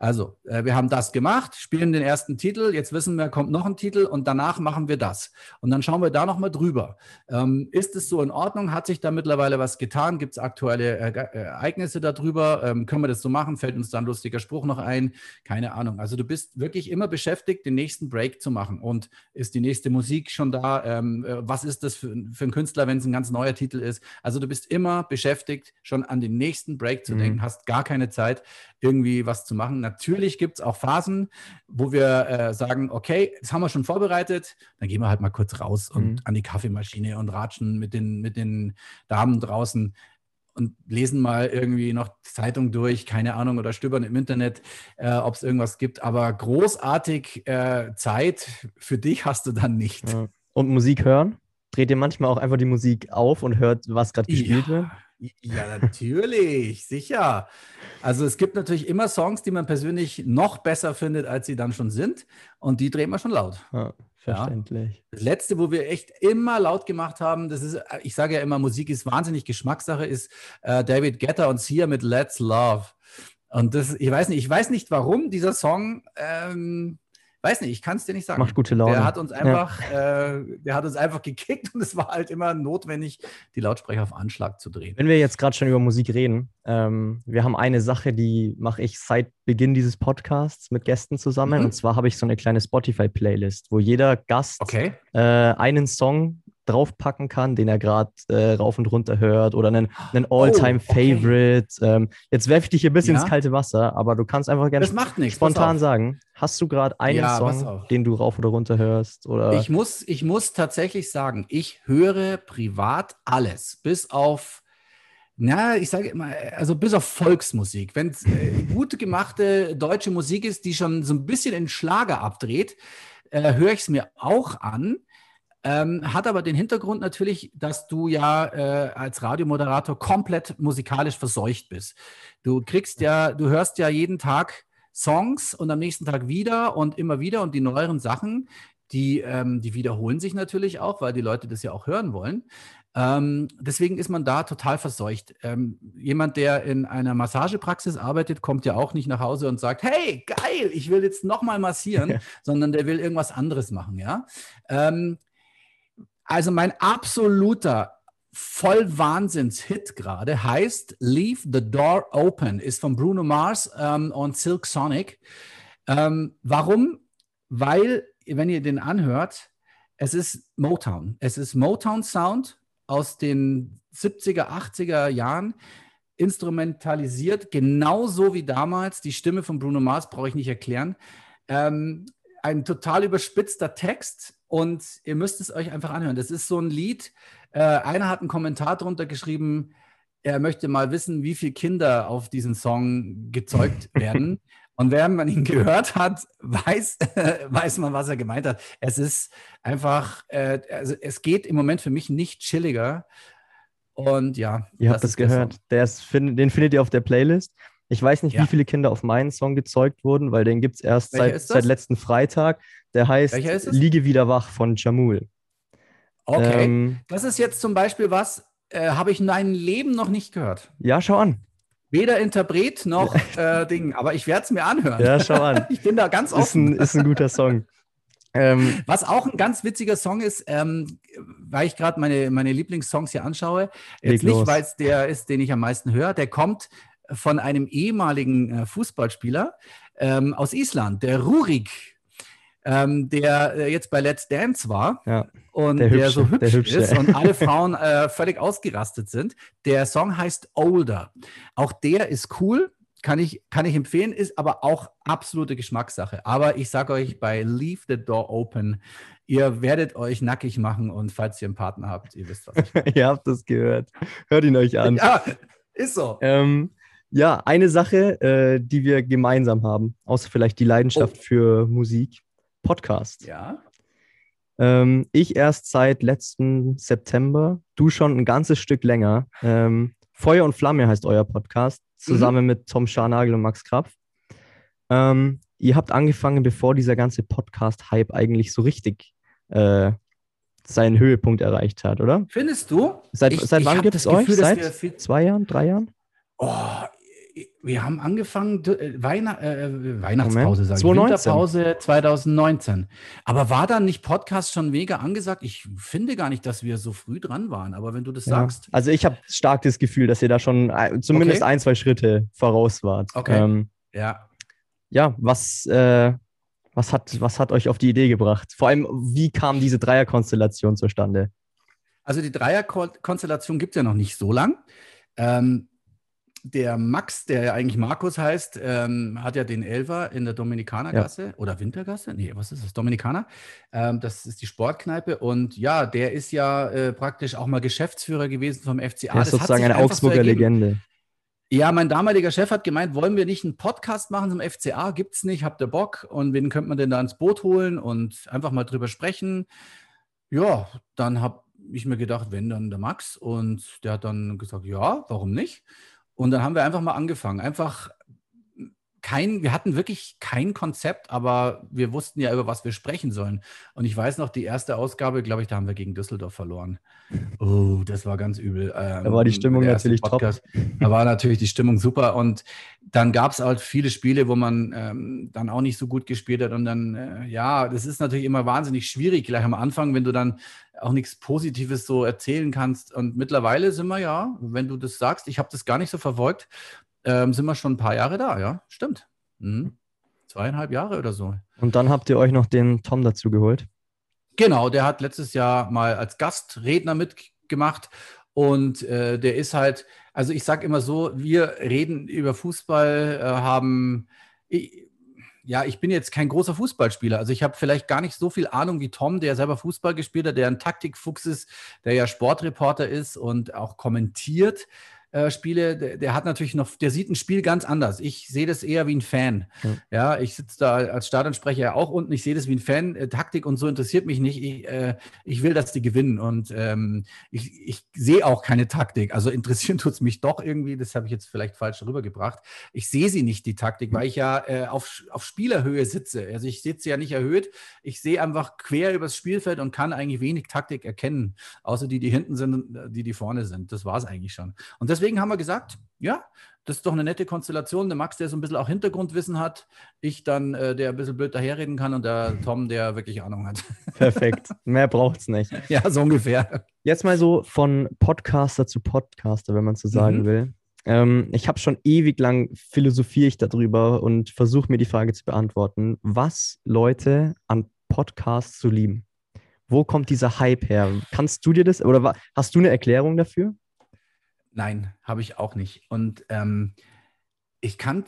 Also, äh, wir haben das gemacht, spielen den ersten Titel, jetzt wissen wir, kommt noch ein Titel und danach machen wir das. Und dann schauen wir da nochmal drüber. Ähm, ist es so in Ordnung? Hat sich da mittlerweile was getan? Gibt es aktuelle äh, äh, Ereignisse darüber? Ähm, können wir das so machen? Fällt uns da ein lustiger Spruch noch ein? Keine Ahnung. Also, du bist wirklich immer beschäftigt, den nächsten Break zu machen. Und ist die nächste Musik schon da? Ähm, äh, was ist das für, für einen Künstler, wenn es ein ganz neuer Titel ist? Also, du bist immer beschäftigt, schon an den nächsten Break zu mhm. denken, hast gar keine Zeit, irgendwie was zu machen Natürlich gibt es auch Phasen, wo wir äh, sagen, okay, das haben wir schon vorbereitet, dann gehen wir halt mal kurz raus und mhm. an die Kaffeemaschine und ratschen mit den, mit den Damen draußen und lesen mal irgendwie noch Zeitung durch, keine Ahnung, oder stöbern im Internet, äh, ob es irgendwas gibt. Aber großartig äh, Zeit für dich hast du dann nicht. Ja. Und Musik hören? Dreht ihr manchmal auch einfach die Musik auf und hört, was gerade gespielt ja. wird? Ja, natürlich, sicher. Also es gibt natürlich immer Songs, die man persönlich noch besser findet, als sie dann schon sind. Und die drehen wir schon laut. Ja, verständlich. Ja. Das letzte, wo wir echt immer laut gemacht haben, das ist, ich sage ja immer, Musik ist wahnsinnig Geschmackssache, ist äh, David Guetta und Sia mit Let's Love. Und das, ich weiß nicht, ich weiß nicht, warum dieser Song ähm, weiß nicht, ich kann es dir nicht sagen. Macht gute Laune. Der hat uns einfach, ja. äh, der hat uns einfach gekickt und es war halt immer notwendig, die Lautsprecher auf Anschlag zu drehen. Wenn wir jetzt gerade schon über Musik reden, ähm, wir haben eine Sache, die mache ich seit Beginn dieses Podcasts mit Gästen zusammen. Mhm. Und zwar habe ich so eine kleine Spotify-Playlist, wo jeder Gast okay. äh, einen Song draufpacken kann, den er gerade äh, rauf und runter hört oder einen, einen oh, All-Time-Favorite. Okay. Ähm, jetzt werfe ich dich ein bisschen ja? ins kalte Wasser, aber du kannst einfach gerne spontan sagen, hast du gerade einen ja, Song, den du rauf oder runter hörst? Oder? Ich, muss, ich muss tatsächlich sagen, ich höre privat alles, bis auf na, ich sage immer, also bis auf Volksmusik. Wenn es äh, gute gemachte deutsche Musik ist, die schon so ein bisschen in Schlager abdreht, äh, höre ich es mir auch an. Ähm, hat aber den Hintergrund natürlich, dass du ja äh, als Radiomoderator komplett musikalisch verseucht bist. Du kriegst ja, du hörst ja jeden Tag Songs und am nächsten Tag wieder und immer wieder und die neueren Sachen, die, ähm, die wiederholen sich natürlich auch, weil die Leute das ja auch hören wollen. Ähm, deswegen ist man da total verseucht. Ähm, jemand, der in einer Massagepraxis arbeitet, kommt ja auch nicht nach Hause und sagt, hey, geil, ich will jetzt nochmal massieren, sondern der will irgendwas anderes machen, ja. Ähm, also mein absoluter Vollwahnsinns-Hit gerade heißt Leave the Door Open, ist von Bruno Mars ähm, und Silk Sonic. Ähm, warum? Weil, wenn ihr den anhört, es ist Motown. Es ist Motown Sound aus den 70er, 80er Jahren, instrumentalisiert, genauso wie damals. Die Stimme von Bruno Mars brauche ich nicht erklären. Ähm, ein total überspitzter Text, und ihr müsst es euch einfach anhören. Das ist so ein Lied. Äh, einer hat einen Kommentar drunter geschrieben, er möchte mal wissen, wie viele Kinder auf diesen Song gezeugt werden. Und während man ihn gehört hat, weiß, weiß man, was er gemeint hat. Es ist einfach, äh, also es geht im Moment für mich nicht chilliger. Und ja. Ihr habt das gehört. Der ist, den findet ihr auf der Playlist. Ich weiß nicht, ja. wie viele Kinder auf meinen Song gezeugt wurden, weil den gibt es erst seit, seit letzten Freitag. Der heißt Liege wieder wach von Jamul. Okay. Ähm, das ist jetzt zum Beispiel was, äh, habe ich in meinem Leben noch nicht gehört. Ja, schau an. Weder Interpret noch äh, Ding, aber ich werde es mir anhören. Ja, schau an. ich bin da ganz offen. Ist ein, ist ein guter Song. Ähm, Was auch ein ganz witziger Song ist, ähm, weil ich gerade meine, meine Lieblingssongs hier anschaue, jetzt nicht, weil es der ist, den ich am meisten höre, der kommt von einem ehemaligen äh, Fußballspieler ähm, aus Island, der Rurik, ähm, der äh, jetzt bei Let's Dance war ja, und der, der so hübsch der hübsche. ist und alle Frauen äh, völlig ausgerastet sind. Der Song heißt Older. Auch der ist cool, kann ich, kann ich empfehlen, ist aber auch absolute Geschmackssache. Aber ich sage euch bei Leave the Door Open, ihr werdet euch nackig machen und falls ihr einen Partner habt, ihr wisst, was ihr habt das gehört. Hört ihn euch an. Ja, ist so. Ähm, ja, eine Sache, äh, die wir gemeinsam haben, außer vielleicht die Leidenschaft oh. für Musik, Podcast. Ja. Ähm, ich erst seit letzten September, du schon ein ganzes Stück länger. Ähm, Feuer und Flamme heißt euer Podcast, zusammen mhm. mit Tom Scharnagel und Max Krapf. Ähm, ihr habt angefangen, bevor dieser ganze Podcast-Hype eigentlich so richtig äh, seinen Höhepunkt erreicht hat, oder? Findest du? Seit, ich, seit wann gibt es euch? Seit zwei Jahren, drei Jahren? Oh, wir haben angefangen, äh, Weihnacht, äh, Weihnachtspause, sage ich, 2019. Winterpause 2019. Aber war dann nicht Podcast schon mega angesagt? Ich finde gar nicht, dass wir so früh dran waren, aber wenn du das Ja. sagst. Also ich habe stark das Gefühl, dass ihr da schon ein- zumindest Okay. ein, zwei Schritte voraus wart. Okay. Ähm, Ja, ja, was, äh, was, hat, was hat euch auf die Idee gebracht? Vor allem, wie kam diese Dreierkonstellation zustande? Also die Dreierkonstellation gibt es ja noch nicht so lang. Ähm, der Max, der ja eigentlich Markus heißt, ähm, hat ja den Elfer in der Dominikanergasse oder Wintergasse. Nee, was ist das? Dominikaner. Ähm, das ist die Sportkneipe. Und ja, der ist ja äh, praktisch auch mal Geschäftsführer gewesen vom FCA. Er ist Das sozusagen eine so Augsburger ergeben. Legende. Ja, mein damaliger Chef hat gemeint, wollen wir nicht einen Podcast machen zum FCA? Gibt's nicht, habt ihr Bock? Und wen könnte man denn da ins Boot holen und einfach mal drüber sprechen? Ja, dann habe ich mir gedacht, wenn dann der Max und der hat dann gesagt, ja, warum nicht? Und dann haben wir einfach mal angefangen. Einfach kein, wir hatten wirklich kein Konzept, aber wir wussten ja, über was wir sprechen sollen. Und ich weiß noch, die erste Ausgabe, glaube ich, da haben wir gegen Düsseldorf verloren. Oh, das war ganz übel. Ähm, Da war die Stimmung natürlich top. Da war natürlich die Stimmung super. Und dann gab es halt viele Spiele, wo man ähm, dann auch nicht so gut gespielt hat. Und dann, äh, ja, das ist natürlich immer wahnsinnig schwierig, gleich am Anfang, wenn du dann auch nichts Positives so erzählen kannst. Und mittlerweile sind wir ja, wenn du das sagst, ich habe das gar nicht so verfolgt, ähm, sind wir schon ein paar Jahre da, ja, stimmt. Mhm. Zweieinhalb Jahre oder so. Und dann habt ihr euch noch den Tom dazu geholt. Genau, der hat letztes Jahr mal als Gastredner mitgemacht und äh, der ist halt, also ich sage immer so, wir reden über Fußball, äh, haben, ich, ja, ich bin jetzt kein großer Fußballspieler, also ich habe vielleicht gar nicht so viel Ahnung wie Tom, der selber Fußball gespielt hat, der ein Taktikfuchs ist, der ja Sportreporter ist und auch kommentiert. Äh, Spiele, der, der, hat natürlich noch, der sieht ein Spiel ganz anders. Ich sehe das eher wie ein Fan. Ja. Ja, ich sitze da als Stadionsprecher ja auch unten, ich sehe das wie ein Fan. Äh, Taktik und so interessiert mich nicht. Ich, äh, ich will, dass die gewinnen und ähm, ich, ich sehe auch keine Taktik. Also interessieren tut es mich doch irgendwie, das habe ich jetzt vielleicht falsch rübergebracht. Ich sehe sie nicht, die Taktik, weil ich ja äh, auf, auf Spielerhöhe sitze. Also ich sitze ja nicht erhöht. Ich sehe einfach quer übers Spielfeld und kann eigentlich wenig Taktik erkennen, außer die, die hinten sind und die, die vorne sind. Das war es eigentlich schon. Und deswegen haben wir gesagt, ja, das ist doch eine nette Konstellation. Der Max, der so ein bisschen auch Hintergrundwissen hat, ich dann, äh, der ein bisschen blöd daherreden kann und der Tom, der wirklich Ahnung hat. Perfekt. Mehr braucht es nicht. ja, so ungefähr. Jetzt mal so von Podcaster zu Podcaster, wenn man so sagen Mhm. will. Ähm, ich habe schon ewig lang philosophiere ich darüber und versuche mir die Frage zu beantworten, was Leute an Podcasts zu lieben. Wo kommt dieser Hype her? Kannst du dir das oder hast du eine Erklärung dafür? Nein, habe ich auch nicht. Und ähm, ich kann,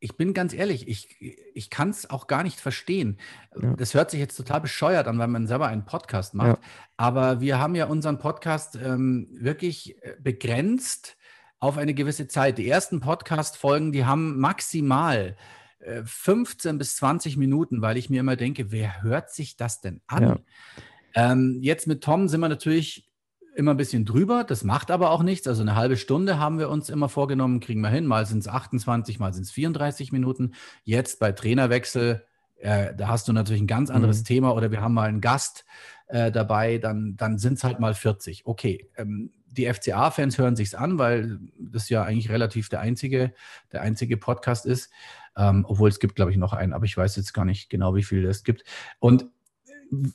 ich bin ganz ehrlich, ich, ich kann es auch gar nicht verstehen. Ja. Das hört sich jetzt total bescheuert an, weil man selber einen Podcast macht. Ja. Aber wir haben ja unseren Podcast ähm, wirklich äh, begrenzt auf eine gewisse Zeit. Die ersten Podcast-Folgen, die haben maximal äh, 15 bis 20 Minuten, weil ich mir immer denke, wer hört sich das denn an? Ja. Ähm, jetzt mit Tom sind wir natürlich immer ein bisschen drüber. Das macht aber auch nichts. Also eine halbe Stunde haben wir uns immer vorgenommen, kriegen wir hin. Mal sind es 28, mal sind es 34 Minuten. Jetzt bei Trainerwechsel, äh, da hast du natürlich ein ganz anderes Mhm. Thema oder wir haben mal einen Gast äh, dabei, dann, dann sind es halt mal 40. Okay. Ähm, die FCA-Fans hören sich's an, weil das ja eigentlich relativ der einzige, der einzige Podcast ist. Ähm, obwohl es gibt, glaube ich, noch einen, aber ich weiß jetzt gar nicht genau, wie viele es gibt. Und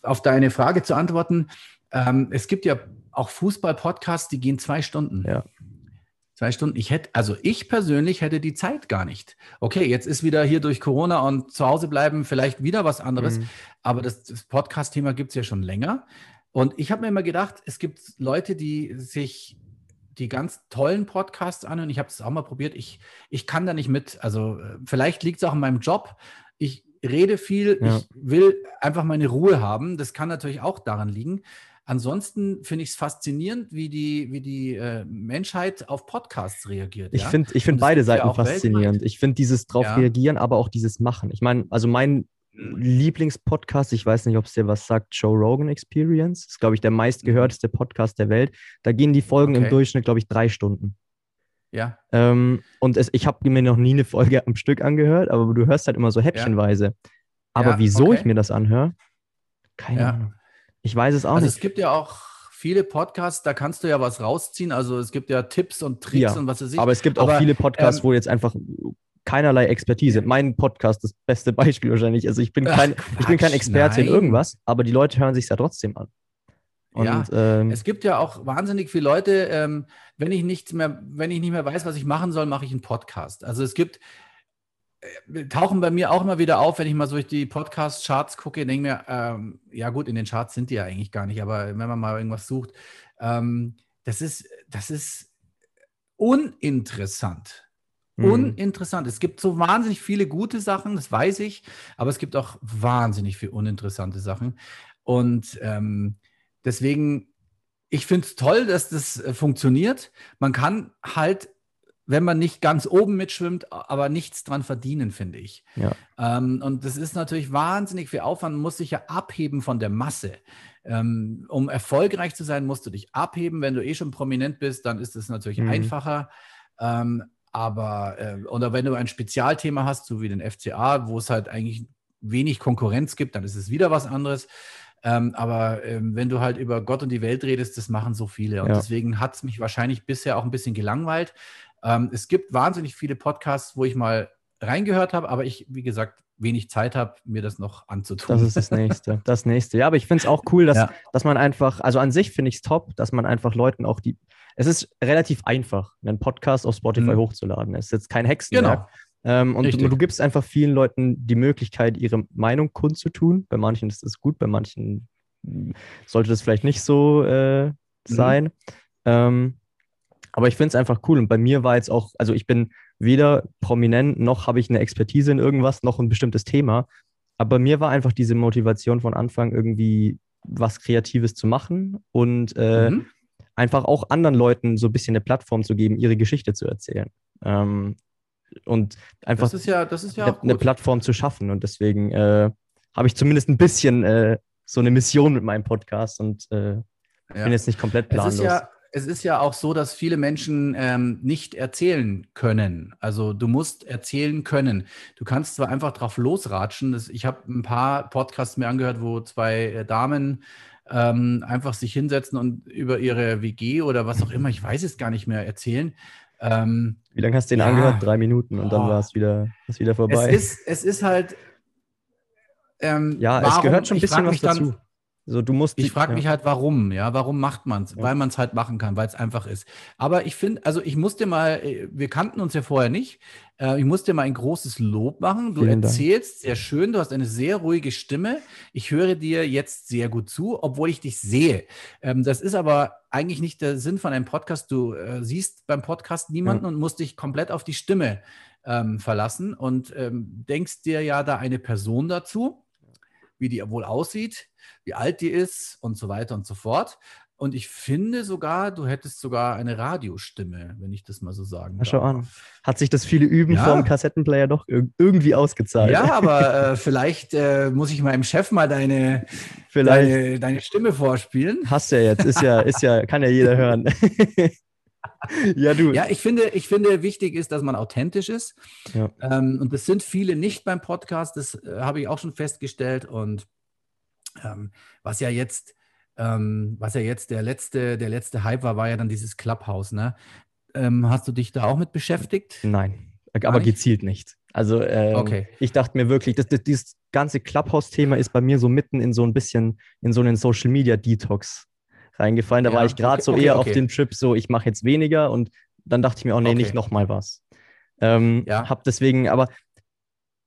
auf deine Frage zu antworten, ähm, es gibt ja auch Fußball-Podcasts, die gehen zwei Stunden. Ja. Zwei Stunden. Ich hätte, also ich persönlich hätte die Zeit gar nicht. Okay, jetzt ist wieder hier durch Corona und zu Hause bleiben vielleicht wieder was anderes. Mhm. Aber das, das Podcast-Thema gibt es ja schon länger. Und ich habe mir immer gedacht, es gibt Leute, die sich die ganz tollen Podcasts anhören. Ich habe es auch mal probiert. Ich, ich kann da nicht mit. Also äh, vielleicht liegt es auch in meinem Job. Ich rede viel. Ja. Ich will einfach meine Ruhe haben. Das kann natürlich auch daran liegen. Ansonsten finde ich es faszinierend, wie die, wie die äh, Menschheit auf Podcasts reagiert. Ich ja? finde ich find beide ja Seiten auch faszinierend. weltweit. Ich finde dieses drauf Ja. reagieren, aber auch dieses Machen. Ich meine, also mein Lieblingspodcast, ich weiß nicht, ob es dir was sagt, Joe Rogan Experience, ist, glaube ich, der meistgehörteste Podcast der Welt. Da gehen die Folgen im Okay. Durchschnitt, glaube ich, drei Stunden. ja, Ähm, und es, ich habe mir noch nie eine Folge am Stück angehört, aber du hörst halt immer so häppchenweise. Aber Ja, wieso okay. ich mir das anhöre, keine Ja. Ahnung. Ich weiß es auch also nicht. es gibt ja auch viele Podcasts, da kannst du ja was rausziehen. Also es gibt ja Tipps und Tricks Ja, und was weiß ich. Aber es gibt auch Aber, viele Podcasts, ähm, wo jetzt einfach keinerlei Expertise. Mein Podcast das beste Beispiel wahrscheinlich. Also ich bin kein, Ach, ich bin kein Experte in nein. irgendwas, aber die Leute hören sich ja trotzdem an. Und Ja, ähm, Es gibt ja auch wahnsinnig viele Leute, ähm, wenn ich nichts mehr, wenn ich nicht mehr weiß, was ich machen soll, mache ich einen Podcast. Also es gibt, tauchen bei mir auch immer wieder auf, wenn ich mal so durch die Podcast-Charts gucke, denke mir, ähm, ja gut, in den Charts sind die ja eigentlich gar nicht, aber wenn man mal irgendwas sucht, ähm, das ist, das ist uninteressant. Mhm. Uninteressant. Es gibt so wahnsinnig viele gute Sachen, das weiß ich, aber es gibt auch wahnsinnig viele uninteressante Sachen. Und ähm, deswegen, ich finde es toll, dass das äh, funktioniert. Man kann halt, wenn man nicht ganz oben mitschwimmt, aber nichts dran verdienen, finde ich. Ja. Ähm, und das ist natürlich wahnsinnig viel Aufwand, man muss sich ja abheben von der Masse. Ähm, um erfolgreich zu sein, musst du dich abheben. Wenn du eh schon prominent bist, dann ist es natürlich Mhm. einfacher. Ähm, aber, äh, oder wenn du ein Spezialthema hast, so wie den FCA, wo es halt eigentlich wenig Konkurrenz gibt, dann ist es wieder was anderes. Ähm, aber ähm, wenn du halt über Gott und die Welt redest, das machen so viele. Und Ja. deswegen hat es mich wahrscheinlich bisher auch ein bisschen gelangweilt. Ähm, es gibt wahnsinnig viele Podcasts, wo ich mal reingehört habe, aber ich, wie gesagt, wenig Zeit habe, mir das noch anzutun. Das ist das nächste. Das nächste. Ja, aber ich finde es auch cool, dass, Ja. dass man einfach, also an sich finde ich es top, dass man einfach Leuten auch die. Es ist relativ einfach, einen Podcast auf Spotify Mhm. hochzuladen. Es ist jetzt kein Hexenwerk. Genau. Ähm, und du, Richtig. du gibst einfach vielen Leuten die Möglichkeit, ihre Meinung kundzutun. Bei manchen ist das gut, bei manchen sollte das vielleicht nicht so äh, sein. Ähm, aber ich finde es einfach cool. Und bei mir war jetzt auch, also ich bin weder prominent, noch habe ich eine Expertise in irgendwas, noch ein bestimmtes Thema. Aber bei mir war einfach diese Motivation von Anfang irgendwie was Kreatives zu machen und äh, Mhm. einfach auch anderen Leuten so ein bisschen eine Plattform zu geben, ihre Geschichte zu erzählen. Ähm, und einfach Das ist ja, ja eine, eine. Plattform zu schaffen. Und deswegen äh, habe ich zumindest ein bisschen äh, so eine Mission mit meinem Podcast und äh, Ja. bin jetzt nicht komplett planlos. Es ist ja auch so, dass viele Menschen ähm, nicht erzählen können. Also du musst erzählen können. Du kannst zwar einfach drauf losratschen. Das, ich habe ein paar Podcasts mir angehört, wo zwei äh, Damen ähm, einfach sich hinsetzen und über ihre WG oder was auch immer, ich weiß es gar nicht mehr, erzählen. Ähm, Wie lange hast du den Ja. angehört? Drei Minuten und dann Boah. war es wieder, wieder vorbei. es, ist, es ist halt. Ähm, ja, es warum- gehört schon ein bisschen was mich dann- dazu. So, du musst Ich frage ja. mich halt, warum, ja, warum macht man es? Ja. Weil man es halt machen kann, weil es einfach ist. Aber ich finde, also ich musste mal, äh, wir kannten uns ja vorher nicht, äh, ich musste mal ein großes Lob machen. Du Vielen Dank. erzählst sehr schön, du hast eine sehr ruhige Stimme. Ich höre dir jetzt sehr gut zu, obwohl ich dich sehe. Ähm, das ist aber eigentlich nicht der Sinn von einem Podcast. Du äh, siehst beim Podcast niemanden und musst dich komplett auf die Stimme ähm, verlassen und ähm, denkst dir ja da eine Person dazu, wie die wohl aussieht, wie alt die ist und so weiter und so fort. Und ich finde sogar, du hättest sogar eine Radiostimme, wenn ich das mal so sagen Na, schau darf. an. Hat sich das viele Üben Ja. vom Kassettenplayer doch ir irgendwie ausgezahlt. Ja, aber äh, vielleicht äh, muss ich meinem Chef mal deine, Vielleicht deine, deine Stimme vorspielen. hast du ja jetzt. Ist ja, ist ja, kann ja jeder hören. ja, du. Ja, ich finde, ich finde, wichtig ist, dass man authentisch ist. Ja. Ähm, und das sind viele nicht beim Podcast, das äh, habe ich auch schon festgestellt. Und ähm, was ja jetzt, ähm, was ja jetzt der letzte, der letzte Hype war, war ja dann dieses Clubhouse, ne? Ähm, hast du dich da auch mit beschäftigt? Nein, Gar aber nicht? gezielt nicht. Also ähm, Okay. ich dachte mir wirklich, das, das, dieses ganze Clubhouse-Thema ist bei mir so mitten in so ein bisschen in so einen Social-Media-Detox reingefallen. Da Ja, war ich gerade okay, so okay, eher okay. auf dem Trip, so ich mache jetzt weniger und dann dachte ich mir, oh nee, nicht nochmal was. Ähm, Ja. Hab deswegen, aber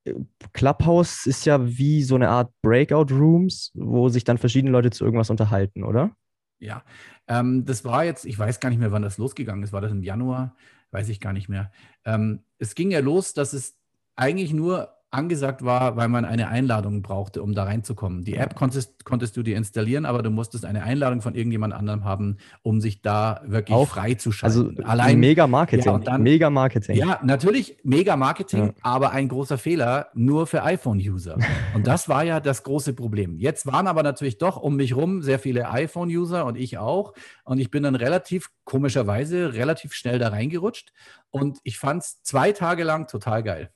äh, Clubhouse ist ja wie so eine Art Breakout-Rooms, wo sich dann verschiedene Leute zu irgendwas unterhalten, oder? Ja, ähm, das war jetzt, ich weiß gar nicht mehr, wann das losgegangen ist. War das im Januar? Weiß ich gar nicht mehr. Ähm, es ging ja los, dass es eigentlich nur angesagt war, weil man eine Einladung brauchte, um da reinzukommen. Die App konntest, konntest du dir installieren, aber du musstest eine Einladung von irgendjemand anderem haben, um sich da wirklich Auch- frei zu Also schalten. Allein mega Marketing. Ja, dann- mega Marketing. Ja, natürlich mega Marketing, Ja. aber ein großer Fehler nur für iPhone-User. Und das war ja das große Problem. Jetzt waren aber natürlich doch um mich rum sehr viele iPhone-User und ich auch. Und ich bin dann relativ, komischerweise, relativ schnell da reingerutscht. Und ich fand es zwei Tage lang total geil.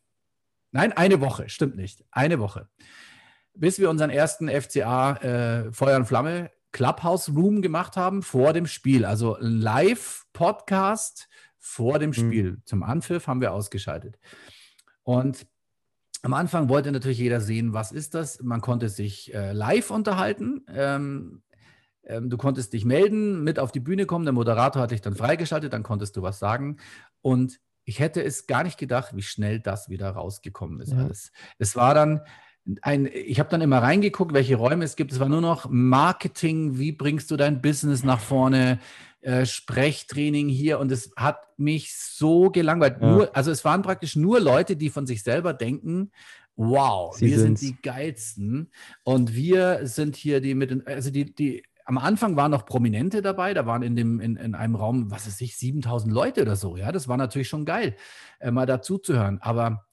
Nein, eine Woche, stimmt nicht. Eine Woche. Bis wir unseren ersten FCA äh, Feuer und Flamme Clubhouse Room gemacht haben vor dem Spiel. Also ein Live-Podcast vor dem Spiel. Mhm. Zum Anpfiff haben wir ausgeschaltet. Und am Anfang wollte natürlich jeder sehen, was ist das. Man konnte sich äh, live unterhalten. Ähm, ähm, du konntest dich melden, mit auf die Bühne kommen. Der Moderator hat dich dann freigeschaltet, dann konntest du was sagen. Und ich hätte es gar nicht gedacht, wie schnell das wieder rausgekommen ist. Ja. Alles. Es war dann ein, ich habe dann immer reingeguckt, welche Räume es gibt. Es war nur noch Marketing, wie bringst du dein Business nach vorne, äh, Sprechtraining hier und es hat mich so gelangweilt. Ja. Nur, also es waren praktisch nur Leute, die von sich selber denken, wow, Sie wir sind's. sind die geilsten und wir sind hier die mit, also die, die, am Anfang waren noch Prominente dabei, da waren in, dem, in, in einem Raum, was weiß ich, 7000 Leute oder so, ja, das war natürlich schon geil, äh, mal dazu zu hören, aber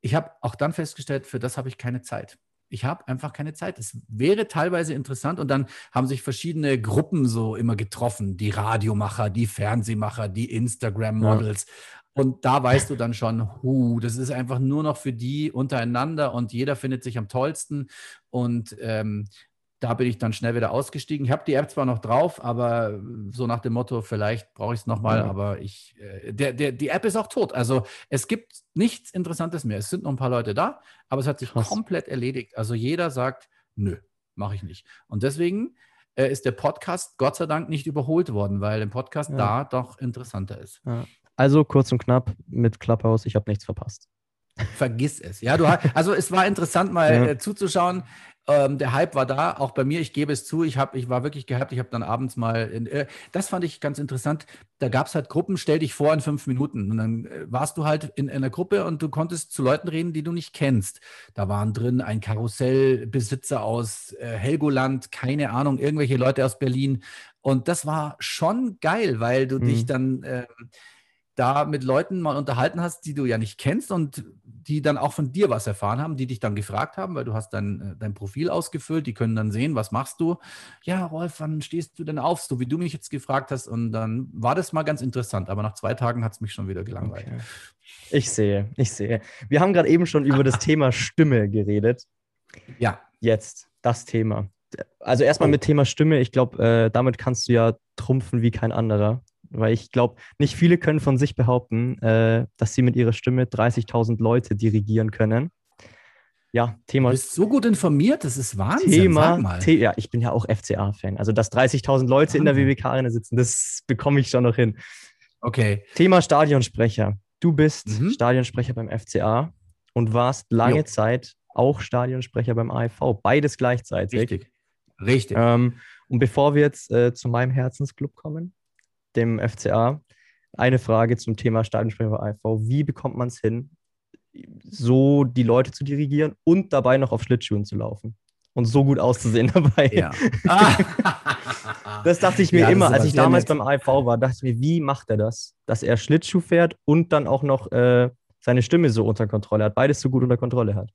ich habe auch dann festgestellt, für das habe ich keine Zeit ich habe einfach keine Zeit. Es wäre teilweise interessant und dann haben sich verschiedene Gruppen so immer getroffen, die Radiomacher, die Fernsehmacher, die Instagram-Models. Ja. Und da weißt du dann schon, hu, das ist einfach nur noch für die untereinander und jeder findet sich am tollsten. Und ähm, da bin ich dann schnell wieder ausgestiegen. Ich habe die App zwar noch drauf, aber so nach dem Motto, vielleicht brauche ich es nochmal, ja. aber ich, äh, der, der, die App ist auch tot. Also es gibt nichts Interessantes mehr. Es sind noch ein paar Leute da, aber es hat sich Krass. komplett erledigt. Also jeder sagt, nö, mache ich nicht. Und deswegen äh, ist der Podcast Gott sei Dank nicht überholt worden, weil der Podcast ja. da doch interessanter ist. Ja. Also kurz und knapp mit Clubhouse, ich habe nichts verpasst. Vergiss es. Ja, du hast, also es war interessant mal ja. äh, zuzuschauen. Ähm, der Hype war da, auch bei mir, ich gebe es zu, ich, hab, ich war wirklich gehypt, ich habe dann abends mal, in, äh, das fand ich ganz interessant, da gab es halt Gruppen, stell dich vor in fünf Minuten und dann äh, warst du halt in, in einer Gruppe und du konntest zu Leuten reden, die du nicht kennst. Da waren drin ein Karussellbesitzer aus äh, Helgoland, keine Ahnung, irgendwelche Leute aus Berlin und das war schon geil, weil du mhm. dich dann ähm, da mit Leuten mal unterhalten hast, die du ja nicht kennst und die dann auch von dir was erfahren haben, die dich dann gefragt haben, weil du hast dein, äh, dein Profil ausgefüllt, die können dann sehen, was machst du? Ja, Rolf, wann stehst du denn auf? So wie du mich jetzt gefragt hast. Und dann war das mal ganz interessant, aber nach zwei Tagen hat es mich schon wieder gelangweilt. Okay. Ich sehe, ich sehe. Wir haben gerade eben schon über das Thema Stimme geredet. Ja. Jetzt das Thema. Also erstmal oh. mit Thema Stimme, ich glaube, äh, damit kannst du ja trumpfen wie kein anderer. Weil ich glaube, nicht viele können von sich behaupten, äh, dass sie mit ihrer Stimme 30.000 Leute dirigieren können. Ja, Thema. Du bist so gut informiert, das ist Wahnsinn. Thema, The ja, ich bin ja auch FCA-Fan. Also, dass 30.000 Leute Wahnsinn. in der WWK-Arena sitzen, das bekomme ich schon noch hin. Okay. Thema Stadionsprecher. Du bist mhm. Stadionsprecher beim FCA und warst lange jo. Zeit auch Stadionsprecher beim AFV. Beides gleichzeitig. Richtig. Richtig. Ähm, und bevor wir jetzt äh, zu meinem Herzensclub kommen, dem FCA. Eine Frage zum Thema Stadionsprecher AFV. Wie bekommt man es hin, so die Leute zu dirigieren und dabei noch auf Schlittschuhen zu laufen? Und so gut auszusehen dabei. Ja. das dachte ich mir ja, immer, als ich damals nett. beim AFV war, dachte ich mir, wie macht er das? Dass er Schlittschuh fährt und dann auch noch äh, seine Stimme so unter Kontrolle hat, beides so gut unter Kontrolle hat.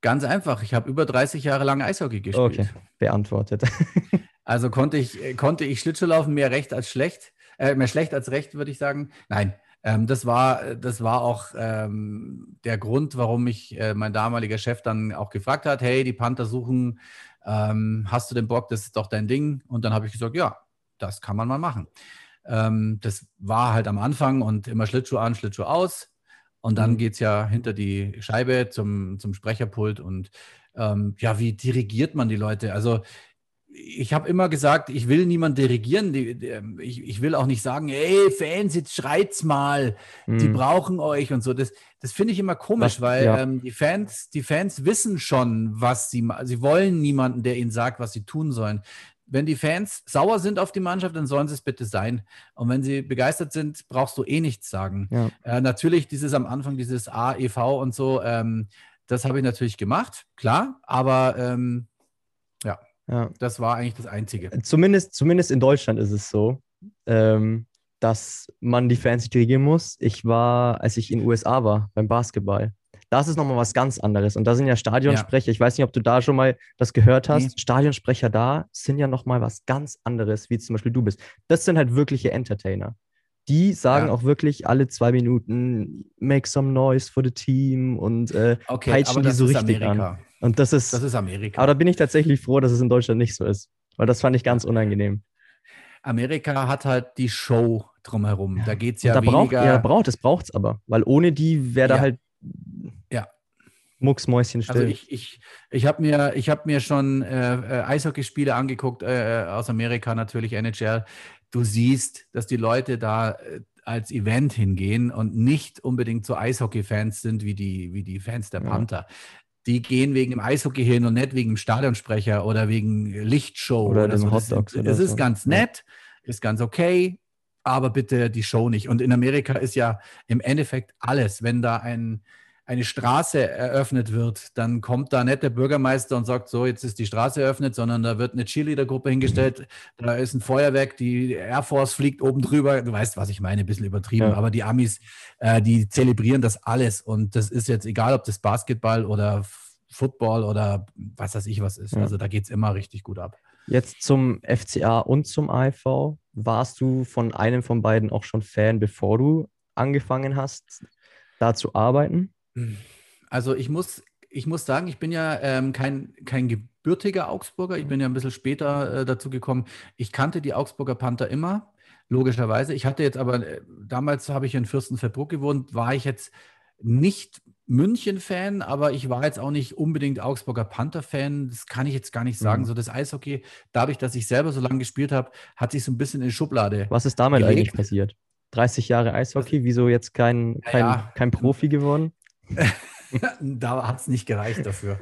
Ganz einfach. Ich habe über 30 Jahre lang Eishockey gespielt. Okay, beantwortet. Also konnte ich, äh, konnte ich Schlittschuhlaufen mehr recht als schlecht, äh, mehr schlecht als recht, würde ich sagen. Nein, ähm, das, war, das war auch ähm, der Grund, warum mich äh, mein damaliger Chef dann auch gefragt hat, hey, die Panther suchen, ähm, hast du den Bock, das ist doch dein Ding? Und dann habe ich gesagt, ja, das kann man mal machen. Ähm, das war halt am Anfang und immer Schlittschuh an, Schlittschuh aus. Und dann mhm. geht es ja hinter die Scheibe zum, zum Sprecherpult und ähm, ja, wie dirigiert man die Leute? Also ich habe immer gesagt, ich will niemand dirigieren. Ich, ich, will auch nicht sagen, hey Fans, jetzt schreit's mal, mhm. die brauchen euch und so. Das, das finde ich immer komisch, was, weil ja. ähm, die Fans, die Fans wissen schon, was sie, sie wollen niemanden, der ihnen sagt, was sie tun sollen. Wenn die Fans sauer sind auf die Mannschaft, dann sollen sie es bitte sein. Und wenn sie begeistert sind, brauchst du eh nichts sagen. Ja. Äh, natürlich dieses am Anfang, dieses A, E, V und so, ähm, das habe ich natürlich gemacht, klar, aber ähm, ja. Das war eigentlich das Einzige. Zumindest, zumindest in Deutschland ist es so, ähm, dass man die Fans nicht dirigieren muss. Ich war, als ich in den USA war, beim Basketball. Das ist nochmal was ganz anderes. Und da sind ja Stadionsprecher. Ja. Ich weiß nicht, ob du da schon mal das gehört hast. Nee. Stadionsprecher da sind ja nochmal was ganz anderes, wie zum Beispiel du bist. Das sind halt wirkliche Entertainer. Die sagen ja. auch wirklich alle zwei Minuten, make some noise for the team und äh, okay, peitschen die so richtig Amerika. an. Und das ist, das ist Amerika. Aber da bin ich tatsächlich froh, dass es in Deutschland nicht so ist. Weil das fand ich ganz unangenehm. Amerika hat halt die Show drumherum. Ja. Da geht es ja da weniger. Braucht, ja, braucht es, braucht es aber. Weil ohne die wäre da Ja. halt Ja. Mucksmäuschen still. Also ich, ich, ich habe mir, ich hab mir schon äh, äh, Eishockeyspiele angeguckt, äh, aus Amerika natürlich, NHL. Du siehst, dass die Leute da äh, als Event hingehen und nicht unbedingt so Eishockey-Fans sind wie die, wie die Fans der. Panther. Die gehen wegen dem Eishockey hin und nicht wegen dem Stadionsprecher oder wegen Lichtshow Oder dem so. Das- Hotdogs oder Das ist so. ganz nett, ist ganz okay, aber bitte die Show nicht. Und in Amerika ist ja im Endeffekt alles, wenn da ein, eine Straße eröffnet wird, dann kommt da nicht der Bürgermeister und sagt, so, jetzt ist die Straße eröffnet, sondern da wird eine Cheerleader-Gruppe hingestellt, da ist ein Feuerwerk, die Air Force fliegt oben drüber. Du weißt, was ich meine, ein bisschen übertrieben, Ja. aber die Amis, äh, die zelebrieren das alles und das ist jetzt egal, ob das Basketball oder Football oder was weiß ich was ist. Ja. Also da geht es immer richtig gut ab. Jetzt zum FCA und zum AIV. Warst du von einem von beiden auch schon Fan, bevor du angefangen hast, da zu arbeiten? Also ich muss, ich muss sagen, ich bin ja ähm, kein, kein gebürtiger Augsburger. Ich bin ja ein bisschen später äh, dazu gekommen. Ich kannte die Augsburger Panther immer, logischerweise. Ich hatte jetzt aber, äh, damals habe ich in Fürstenfeldbruck gewohnt, war ich jetzt nicht München-Fan, aber ich war jetzt auch nicht unbedingt Augsburger Panther-Fan. Das kann ich jetzt gar nicht sagen. Mhm. So das Eishockey, dadurch, dass ich selber so lange gespielt habe, hat sich so ein bisschen in Schublade. Was ist damit Gelegt. eigentlich passiert? 30 Jahre Eishockey, wieso jetzt kein, kein, Ja. kein Profi geworden? da hat es nicht gereicht dafür.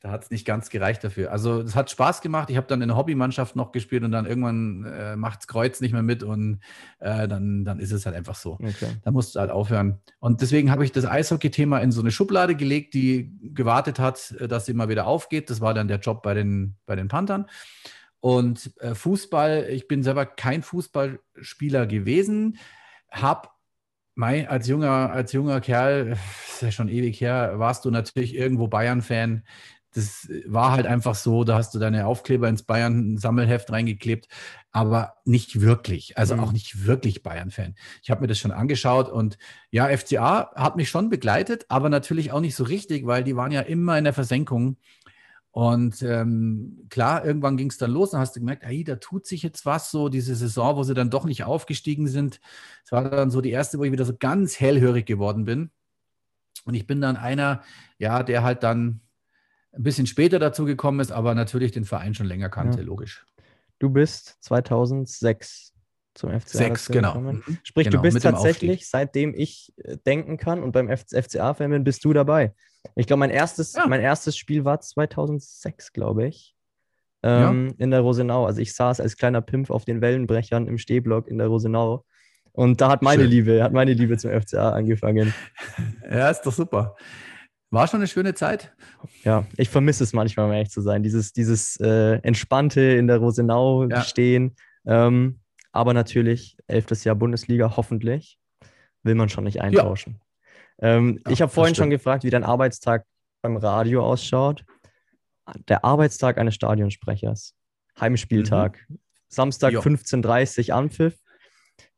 Da hat es nicht ganz gereicht dafür. Also es hat Spaß gemacht. Ich habe dann in der Hobbymannschaft noch gespielt und dann irgendwann äh, macht das Kreuz nicht mehr mit und äh, dann, dann ist es halt einfach so. Okay. Da musst du halt aufhören. Und deswegen habe ich das Eishockey-Thema in so eine Schublade gelegt, die gewartet hat, äh, dass sie mal wieder aufgeht. Das war dann der Job bei den, bei den Panthern. Und äh, Fußball, ich bin selber kein Fußballspieler gewesen, habe Mei, als junger, als junger Kerl, ist ja schon ewig her, warst du natürlich irgendwo Bayern-Fan. Das war halt einfach so, da hast du deine Aufkleber ins Bayern-Sammelheft reingeklebt, aber nicht wirklich, also Mhm. auch nicht wirklich Bayern-Fan. Ich habe mir das schon angeschaut und ja, FCA hat mich schon begleitet, aber natürlich auch nicht so richtig, weil die waren ja immer in der Versenkung. Und ähm, klar, irgendwann ging es dann los und hast du gemerkt, hey, da tut sich jetzt was, so diese Saison, wo sie dann doch nicht aufgestiegen sind. Es war dann so die erste, wo ich wieder so ganz hellhörig geworden bin. Und ich bin dann einer, ja, der halt dann ein bisschen später dazu gekommen ist, aber natürlich den Verein schon länger kannte, Ja. logisch. Du bist 2006 zum FCA Sechs, genau. gekommen. Mhm. Sprich, Genau, du bist tatsächlich, seitdem ich äh, denken kann und beim FCA-Fan bin, bist du dabei. Ich glaube, mein erstes, Ja. mein erstes Spiel war 2006, glaube ich, Ja. ähm, in der Rosenau. Also ich saß als kleiner Pimp auf den Wellenbrechern im Stehblock in der Rosenau. Und da hat meine Schön. Liebe, hat meine Liebe zum FCA angefangen. Ja, ist doch super. War schon eine schöne Zeit. Ja, ich vermisse es manchmal, um ehrlich zu sein. Dieses, dieses äh, entspannte in der Rosenau Ja. stehen. Ähm, aber natürlich, elftes Jahr Bundesliga, hoffentlich, will man schon nicht eintauschen. Ähm, Ja, ich habe vorhin schon gefragt, wie dein Arbeitstag beim Radio ausschaut. Der Arbeitstag eines Stadionsprechers. Heimspieltag. Samstag Mhm. Jo. 15.30 Uhr Anpfiff.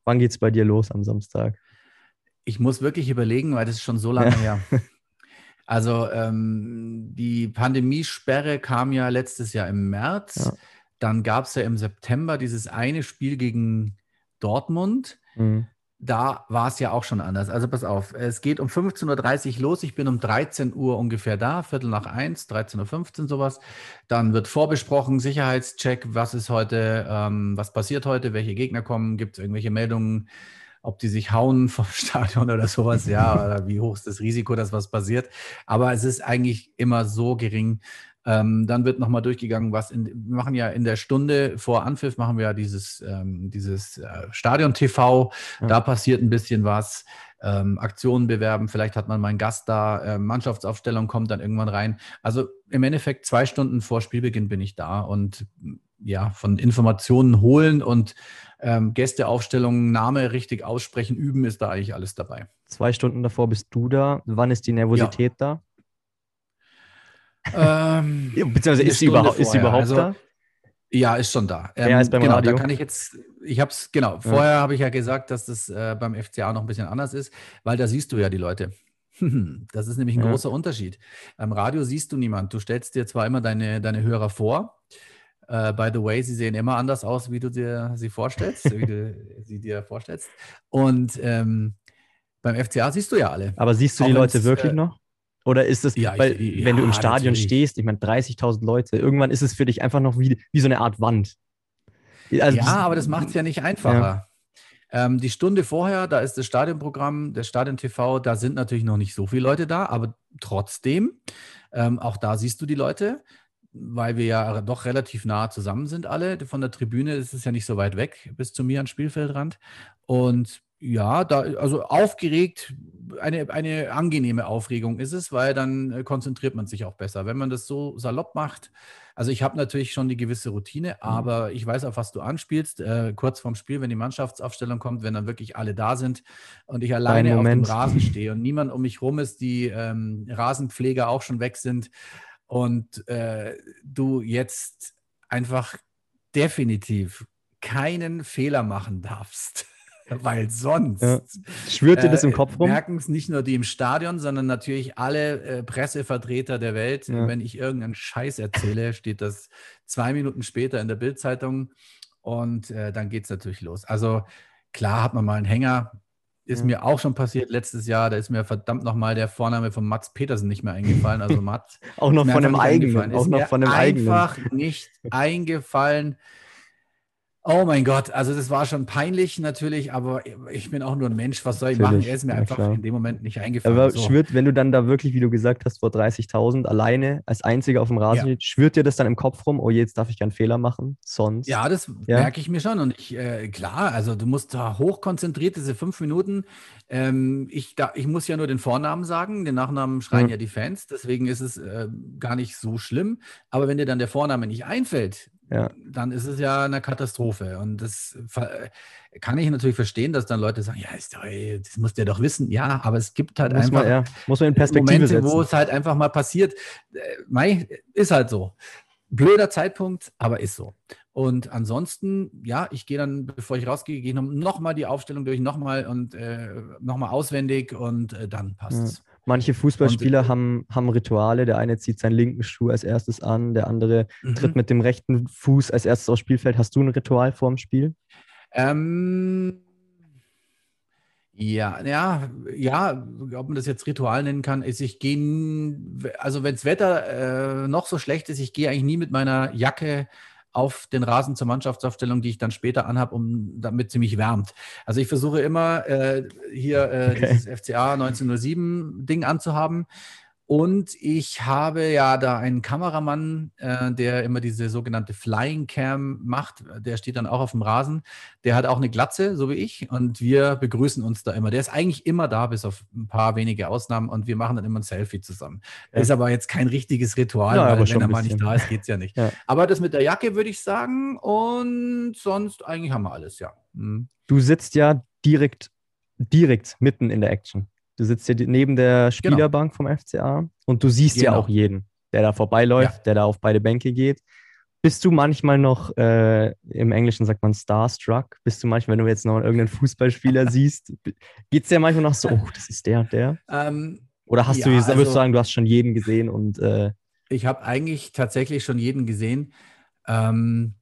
Wann geht's bei dir los am Samstag? Ich muss wirklich überlegen, weil das ist schon so lange her. Also ähm, die Pandemiesperre kam ja letztes Jahr im März. Ja. Dann gab es ja im September dieses eine Spiel gegen Dortmund. Mhm. Da war es ja auch schon anders. Also pass auf, es geht um 15.30 Uhr los. Ich bin um 13 Uhr ungefähr da, Viertel nach eins, 13.15 Uhr sowas. Dann wird vorbesprochen, Sicherheitscheck, was ist heute, ähm, was passiert heute, welche Gegner kommen, gibt es irgendwelche Meldungen, ob die sich hauen vom Stadion oder sowas, ja, oder wie hoch ist das Risiko, dass was passiert. Aber es ist eigentlich immer so gering. Ähm, dann wird nochmal durchgegangen, was in, wir machen ja in der Stunde vor Anpfiff, machen wir ja dieses, ähm, dieses äh, Stadion-TV, Ja. da passiert ein bisschen was, ähm, Aktionen bewerben, vielleicht hat man mal einen Gast da, äh, Mannschaftsaufstellung kommt dann irgendwann rein. Also im Endeffekt zwei Stunden vor Spielbeginn bin ich da und ja, von Informationen holen und ähm, Gästeaufstellungen, Name richtig aussprechen, üben, ist da eigentlich alles dabei. Zwei Stunden davor bist du da. Wann ist die Nervosität da? Ähm, Ja, Beziehungsweise ist sie überhaupt, ist sie überhaupt Also, da? Ja, ist schon da. Ähm, Mehr als beim genau, Radio? da kann ich jetzt, ich habe es, genau, vorher habe ich ja gesagt, dass das äh, beim FCA noch ein bisschen anders ist, weil da siehst du ja die Leute. Das ist nämlich ein Ja. großer Unterschied. Beim Radio siehst du niemand. Du stellst dir zwar immer deine, deine Hörer vor, Uh, by the way, sie sehen immer anders aus, wie du dir sie vorstellst, wie du sie dir vorstellst. Und ähm, beim FCA siehst du ja alle. Aber siehst du Auch die Leute wirklich äh, noch? Oder ist es, ja, weil, ich, wenn ja, du im Stadion natürlich. stehst, ich meine 30.000 Leute, irgendwann ist es für dich einfach noch wie, wie so eine Art Wand. Also, ja, aber das macht es ja nicht einfacher. Ja. Ähm, die Stunde vorher, da ist das Stadionprogramm, der Stadion TV, da sind natürlich noch nicht so viele Leute da, aber trotzdem, ähm, auch da siehst du die Leute, weil wir ja doch relativ nah zusammen sind alle. Von der Tribüne ist es ja nicht so weit weg bis zu mir an Spielfeldrand. Und ja, da, also aufgeregt, eine, eine angenehme Aufregung ist es, weil dann äh, konzentriert man sich auch besser. Wenn man das so salopp macht, also ich habe natürlich schon die gewisse Routine, mhm. aber ich weiß, auf was du anspielst. Äh, kurz vorm Spiel, wenn die Mannschaftsaufstellung kommt, wenn dann wirklich alle da sind und ich alleine auf dem Rasen stehe und niemand um mich rum ist, die ähm, Rasenpfleger auch schon weg sind und äh, du jetzt einfach definitiv keinen Fehler machen darfst weil sonst ja. schwört dir das im äh, Kopf rum? Merken es nicht nur die im Stadion, sondern natürlich alle äh, Pressevertreter der Welt. Ja. Wenn ich irgendeinen Scheiß erzähle, steht das zwei Minuten später in der Bildzeitung und äh, dann geht es natürlich los. Also klar hat man mal einen Hänger. Ist ja. mir auch schon passiert letztes Jahr. Da ist mir verdammt nochmal der Vorname von Mats Petersen nicht mehr eingefallen. Also Mats. auch noch von dem eigenen. Auch noch von dem einfach eigenen. nicht eingefallen. Oh mein Gott, also das war schon peinlich natürlich, aber ich bin auch nur ein Mensch, was soll ich natürlich. machen? Er ist mir ja, einfach klar. in dem Moment nicht eingefallen. Aber so. schwört, wenn du dann da wirklich, wie du gesagt hast, vor 30.000 alleine als Einziger auf dem Rasen ja. schwört dir das dann im Kopf rum, oh jetzt darf ich keinen Fehler machen, sonst? Ja, das ja? merke ich mir schon und ich, äh, klar, also du musst da hochkonzentriert diese fünf Minuten, ähm, ich, da, ich muss ja nur den Vornamen sagen, den Nachnamen schreien mhm. ja die Fans, deswegen ist es äh, gar nicht so schlimm, aber wenn dir dann der Vorname nicht einfällt, ja. dann ist es ja eine Katastrophe. Und das kann ich natürlich verstehen, dass dann Leute sagen, ja, ist doch, das muss der doch wissen. Ja, aber es gibt halt muss einfach man, ja. muss man in Perspektive Momente, setzen. wo es halt einfach mal passiert. Äh, Mai ist halt so. Blöder Zeitpunkt, aber ist so. Und ansonsten, ja, ich gehe dann, bevor ich rausgehe, gehe nochmal die Aufstellung durch, nochmal und äh, nochmal auswendig und äh, dann passt es. Ja. Manche Fußballspieler und, haben, haben Rituale. Der eine zieht seinen linken Schuh als erstes an, der andere mhm. tritt mit dem rechten Fuß als erstes aufs Spielfeld. Hast du ein Ritual vorm Spiel? Ähm, ja, ja, ja, ob man das jetzt Ritual nennen kann, ist, ich gehe, also wenn das Wetter äh, noch so schlecht ist, ich gehe eigentlich nie mit meiner Jacke auf den Rasen zur Mannschaftsaufstellung, die ich dann später anhabe, um damit sie mich wärmt. Also ich versuche immer äh, hier äh, okay. dieses FCA 1907 Ding anzuhaben. Und ich habe ja da einen Kameramann, äh, der immer diese sogenannte Flying Cam macht. Der steht dann auch auf dem Rasen. Der hat auch eine Glatze, so wie ich. Und wir begrüßen uns da immer. Der ist eigentlich immer da, bis auf ein paar wenige Ausnahmen. Und wir machen dann immer ein Selfie zusammen. Ja. Ist aber jetzt kein richtiges Ritual, ja, weil wenn er mal nicht da ist, geht es ja nicht. Ja. Aber das mit der Jacke würde ich sagen. Und sonst eigentlich haben wir alles, ja. Mhm. Du sitzt ja direkt, direkt mitten in der Action. Du sitzt hier neben der genau. Spielerbank genau. vom FCA und du siehst genau. ja auch jeden, der da vorbeiläuft, ja. der da auf beide Bänke geht. Bist du manchmal noch, äh, im Englischen sagt man starstruck, bist du manchmal, wenn du jetzt noch irgendeinen Fußballspieler siehst, geht es dir manchmal noch so, oh, das ist der und der? Ähm, Oder hast ja, du, würdest also, du sagen, du hast schon jeden gesehen und. Äh, ich habe eigentlich tatsächlich schon jeden gesehen. Ähm,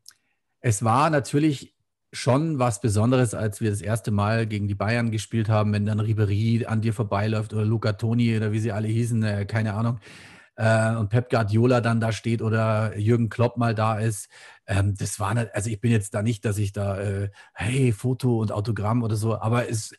es war natürlich schon was Besonderes, als wir das erste Mal gegen die Bayern gespielt haben, wenn dann Ribery an dir vorbeiläuft oder Luca Toni oder wie sie alle hießen, äh, keine Ahnung. Äh, und Pep Guardiola dann da steht oder Jürgen Klopp mal da ist. Ähm, das war, nicht, also ich bin jetzt da nicht, dass ich da, äh, hey, Foto und Autogramm oder so, aber es,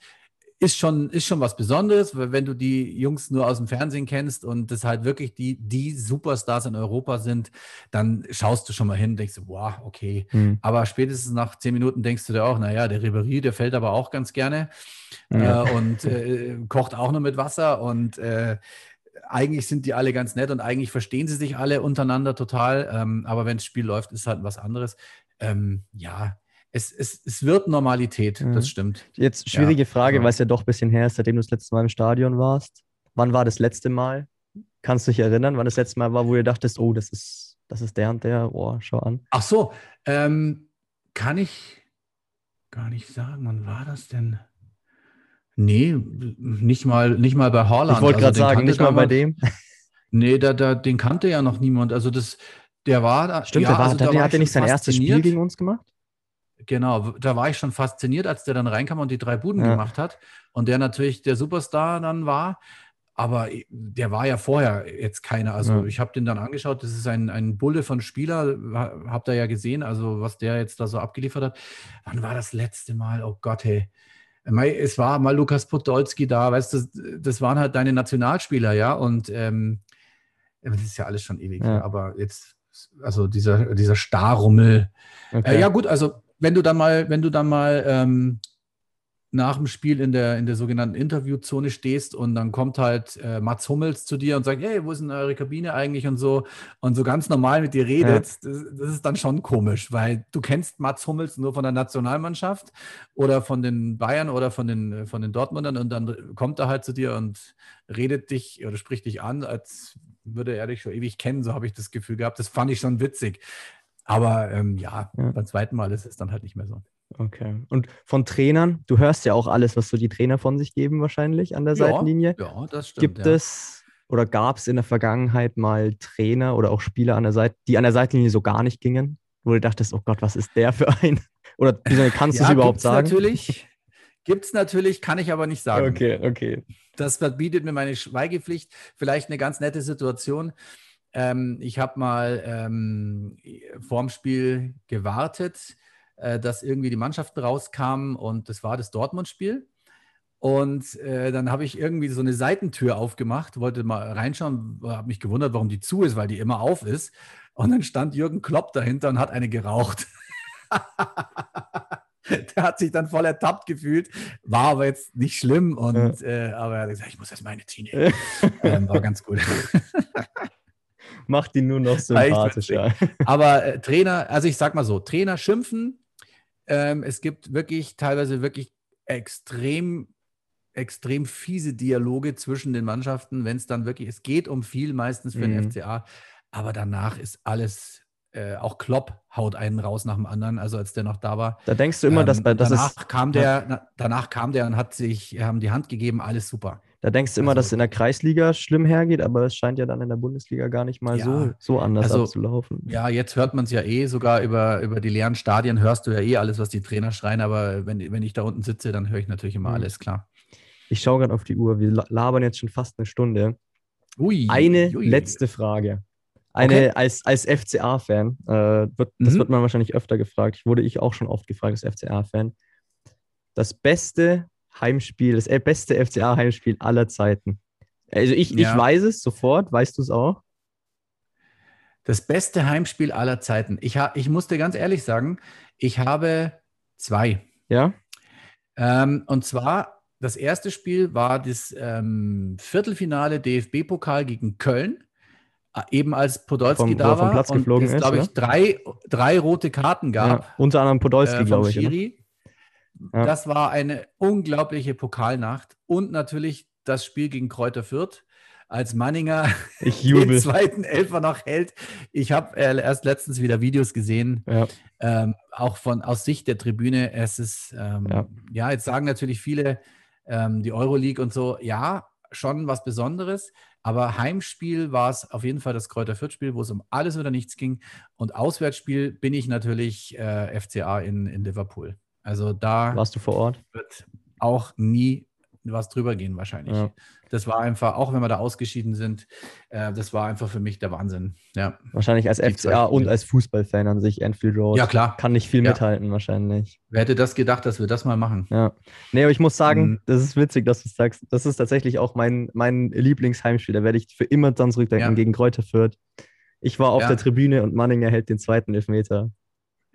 ist schon, ist schon was Besonderes, weil wenn du die Jungs nur aus dem Fernsehen kennst und das halt wirklich die, die Superstars in Europa sind, dann schaust du schon mal hin und denkst, wow, okay. Mhm. Aber spätestens nach zehn Minuten denkst du dir auch, naja, der Ribery, der fällt aber auch ganz gerne ja. äh, und äh, kocht auch nur mit Wasser und äh, eigentlich sind die alle ganz nett und eigentlich verstehen sie sich alle untereinander total. Ähm, aber wenn das Spiel läuft, ist halt was anderes. Ähm, ja, es, es, es wird Normalität, mhm. das stimmt. Jetzt schwierige ja. Frage, weil es ja doch ein bisschen her ist, seitdem du das letzte Mal im Stadion warst. Wann war das letzte Mal? Kannst du dich erinnern, wann das letzte Mal war, wo du dachtest, oh, das ist, das ist der und der, oh, schau an. Ach so, ähm, kann ich gar nicht sagen, wann war das denn? Nee, nicht mal, nicht mal bei Haaland. Ich wollte gerade also, sagen, nicht mal bei dem. Nee, da, da, den kannte ja noch niemand. Also das, Der war da. Stimmt, ja, der war, also da der war hat ja nicht sein erstes Spiel gegen uns gemacht? Genau, da war ich schon fasziniert, als der dann reinkam und die drei Buden Ja. gemacht hat. Und der natürlich der Superstar dann war. Aber der war ja vorher jetzt keiner. Also Ja. ich habe den dann angeschaut, das ist ein, ein Bulle von Spieler, ha- habt ihr ja gesehen, also was der jetzt da so abgeliefert hat. Wann war das letzte Mal? Oh Gott, hey. Es war mal Lukas Podolski da, weißt du, das waren halt deine Nationalspieler, ja. Und ähm, das ist ja alles schon ewig. Ja. Aber jetzt, also dieser, dieser Starrummel, Okay. äh, ja, gut, also wenn du dann mal, wenn du dann mal ähm, nach dem Spiel in der, in der sogenannten Interviewzone stehst und dann kommt halt äh, Mats Hummels zu dir und sagt, hey, wo ist denn eure Kabine eigentlich und so und so ganz normal mit dir redet, das, das ist dann schon komisch, weil du kennst Mats Hummels nur von der Nationalmannschaft oder von den Bayern oder von den, von den Dortmundern und dann kommt er halt zu dir und redet dich oder spricht dich an, als würde er dich schon ewig kennen, so habe ich das Gefühl gehabt. Das fand ich schon witzig. Aber ähm, ja, Ja. beim zweiten Mal ist es dann halt nicht mehr so. Okay. Und von Trainern, du hörst ja auch alles, was so die Trainer von sich geben, wahrscheinlich an der Seitenlinie. Ja, das stimmt. Gibt ja. es oder gab es in der Vergangenheit mal Trainer oder auch Spieler an der Seite, die an der Seitenlinie so gar nicht gingen, wo du dachtest, oh Gott, was ist der für ein? Oder kannst du es ja, überhaupt gibt's sagen? Natürlich. Gibt es natürlich, kann ich aber nicht sagen. Okay, okay. Das verbietet mir meine Schweigepflicht. Vielleicht eine ganz nette Situation. Ähm, ich habe mal ähm, vorm Spiel gewartet, äh, dass irgendwie die Mannschaften rauskamen und das war das Dortmund-Spiel. Und äh, dann habe ich irgendwie so eine Seitentür aufgemacht, wollte mal reinschauen, habe mich gewundert, warum die zu ist, weil die immer auf ist. Und dann stand Jürgen Klopp dahinter und hat eine geraucht. Der hat sich dann voll ertappt gefühlt, war aber jetzt nicht schlimm. Und, äh, aber er hat gesagt, ich muss erst meine ziehen. ähm, war ganz gut. Macht ihn nur noch sympathischer. Aber äh, Trainer, also ich sag mal so, Trainer schimpfen. Ähm, es gibt wirklich teilweise wirklich extrem, extrem fiese Dialoge zwischen den Mannschaften, wenn es dann wirklich, es geht um viel meistens für den Mhm. FCA, aber danach ist alles, äh, auch Klopp haut einen raus nach dem anderen, also als der noch da war. Da denkst du immer, dass Ähm, bei, das danach ist, kam der, na, danach kam der und hat sich, haben die Hand gegeben, alles super. Da denkst du immer, also- dass es in der Kreisliga schlimm hergeht, aber es scheint ja dann in der Bundesliga gar nicht mal Ja, so, so anders also- abzulaufen. Ja, jetzt hört man es ja eh, sogar über, über die leeren Stadien hörst du ja eh alles, was die Trainer schreien, aber wenn, wenn ich da unten sitze, dann höre ich natürlich immer Mhm. alles, klar. Ich schaue gerade auf die Uhr, wir la- labern jetzt schon fast eine Stunde. Ui, Eine ui. letzte Frage. Eine Okay. als, als FCA-Fan, äh, wird, das Mhm. wird man wahrscheinlich öfter gefragt. Ich wurde ich auch schon oft gefragt als FCA-Fan. Das beste Heimspiel, das äh, beste FCA-Heimspiel aller Zeiten. Also ich, Ja. ich weiß es sofort, weißt du es auch? Das beste Heimspiel aller Zeiten. Ich, ha, ich muss dir ganz ehrlich sagen, ich habe zwei. Ja? Ähm, und zwar, das erste Spiel war das ähm, Viertelfinale DFB-Pokal gegen Köln. Äh, Eben als Podolski Vom- da er vom war Platz und geflogen es, ist, glaube ich, drei, drei rote Karten gab. ja. Unter anderem Podolski, äh, glaube ich. Schiri. Ja. Das war eine unglaubliche Pokalnacht und natürlich das Spiel gegen Kräuter Fürth, als Manninger Ich den jubel. zweiten Elfer noch hält. Ich habe äh, erst letztens wieder Videos gesehen, Ja. ähm, auch von aus Sicht der Tribüne. Es ist, ähm, ja. Ja. jetzt sagen natürlich viele, ähm, die Euroleague und so, ja, schon was Besonderes. Aber Heimspiel war es auf jeden Fall das Kräuter Fürth-Spiel, wo es um alles oder nichts ging. Und Auswärtsspiel bin ich natürlich äh, FCA in, in Liverpool. Also da Warst du vor Ort? wird auch nie was drüber gehen wahrscheinlich. Ja. Das war einfach, auch wenn wir da ausgeschieden sind, äh, das war einfach für mich der Wahnsinn. Ja, Wahrscheinlich als FCA und als Fußballfan an sich, Anfield Road. ja klar. Kann nicht viel Ja. mithalten, wahrscheinlich. Wer hätte das gedacht, dass wir das mal machen? Ja. Nee, aber ich muss sagen, Mhm. das ist witzig, dass du es sagst. Das ist tatsächlich auch mein, mein Lieblingsheimspiel. Da werde ich für immer dran zurückdenken Ja. gegen Kräuter Fürth. Ich war auf der Tribüne und Manninger hält den zweiten Elfmeter.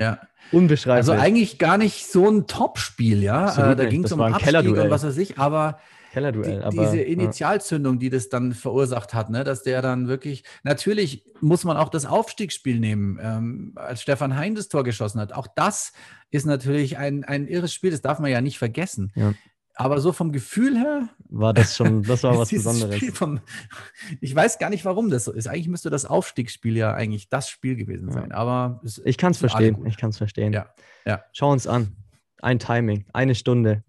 Ja. Unbeschreiblich. Also eigentlich gar nicht so ein Top-Spiel, ja. Absolut Äh, da nicht. ging es um ein Abstieg Kellerduell. und was weiß ich, aber die, Kellerduell. aber, diese ja. Initialzündung, die das dann verursacht hat, ne, dass der dann wirklich, natürlich muss man auch das Aufstiegsspiel nehmen, ähm, als Stefan Hein das Tor geschossen hat. Auch das ist natürlich ein, ein irres Spiel, das darf man ja nicht vergessen. Ja. Aber so vom Gefühl her, war das schon, das war was Besonderes. Vom, ich weiß gar nicht, warum das so ist. Eigentlich müsste das Aufstiegsspiel ja eigentlich das Spiel gewesen Ja. sein. Aber es, Ich kann es verstehen. Ich kann es verstehen. Ja, ja. Schau uns an. Ein Timing, eine Stunde.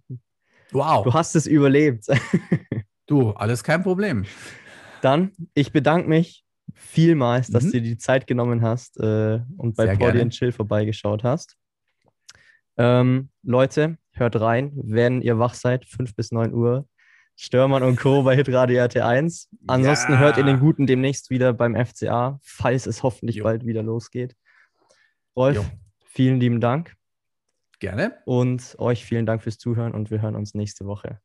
wow, Du hast es überlebt. du, alles kein Problem. Dann, ich bedanke mich vielmals, dass mhm. du dir die Zeit genommen hast äh, und bei Poddy Chill vorbeigeschaut hast. Ähm, Leute, hört rein, wenn ihr wach seid, 5 bis 9 Uhr. Störmann und Co. bei Hitradio RT1. Ansonsten ja. hört ihr den Guten demnächst wieder beim FCA, falls es hoffentlich jo. bald wieder losgeht. Rolf, jo. vielen lieben Dank. Gerne. Und euch vielen Dank fürs Zuhören und wir hören uns nächste Woche.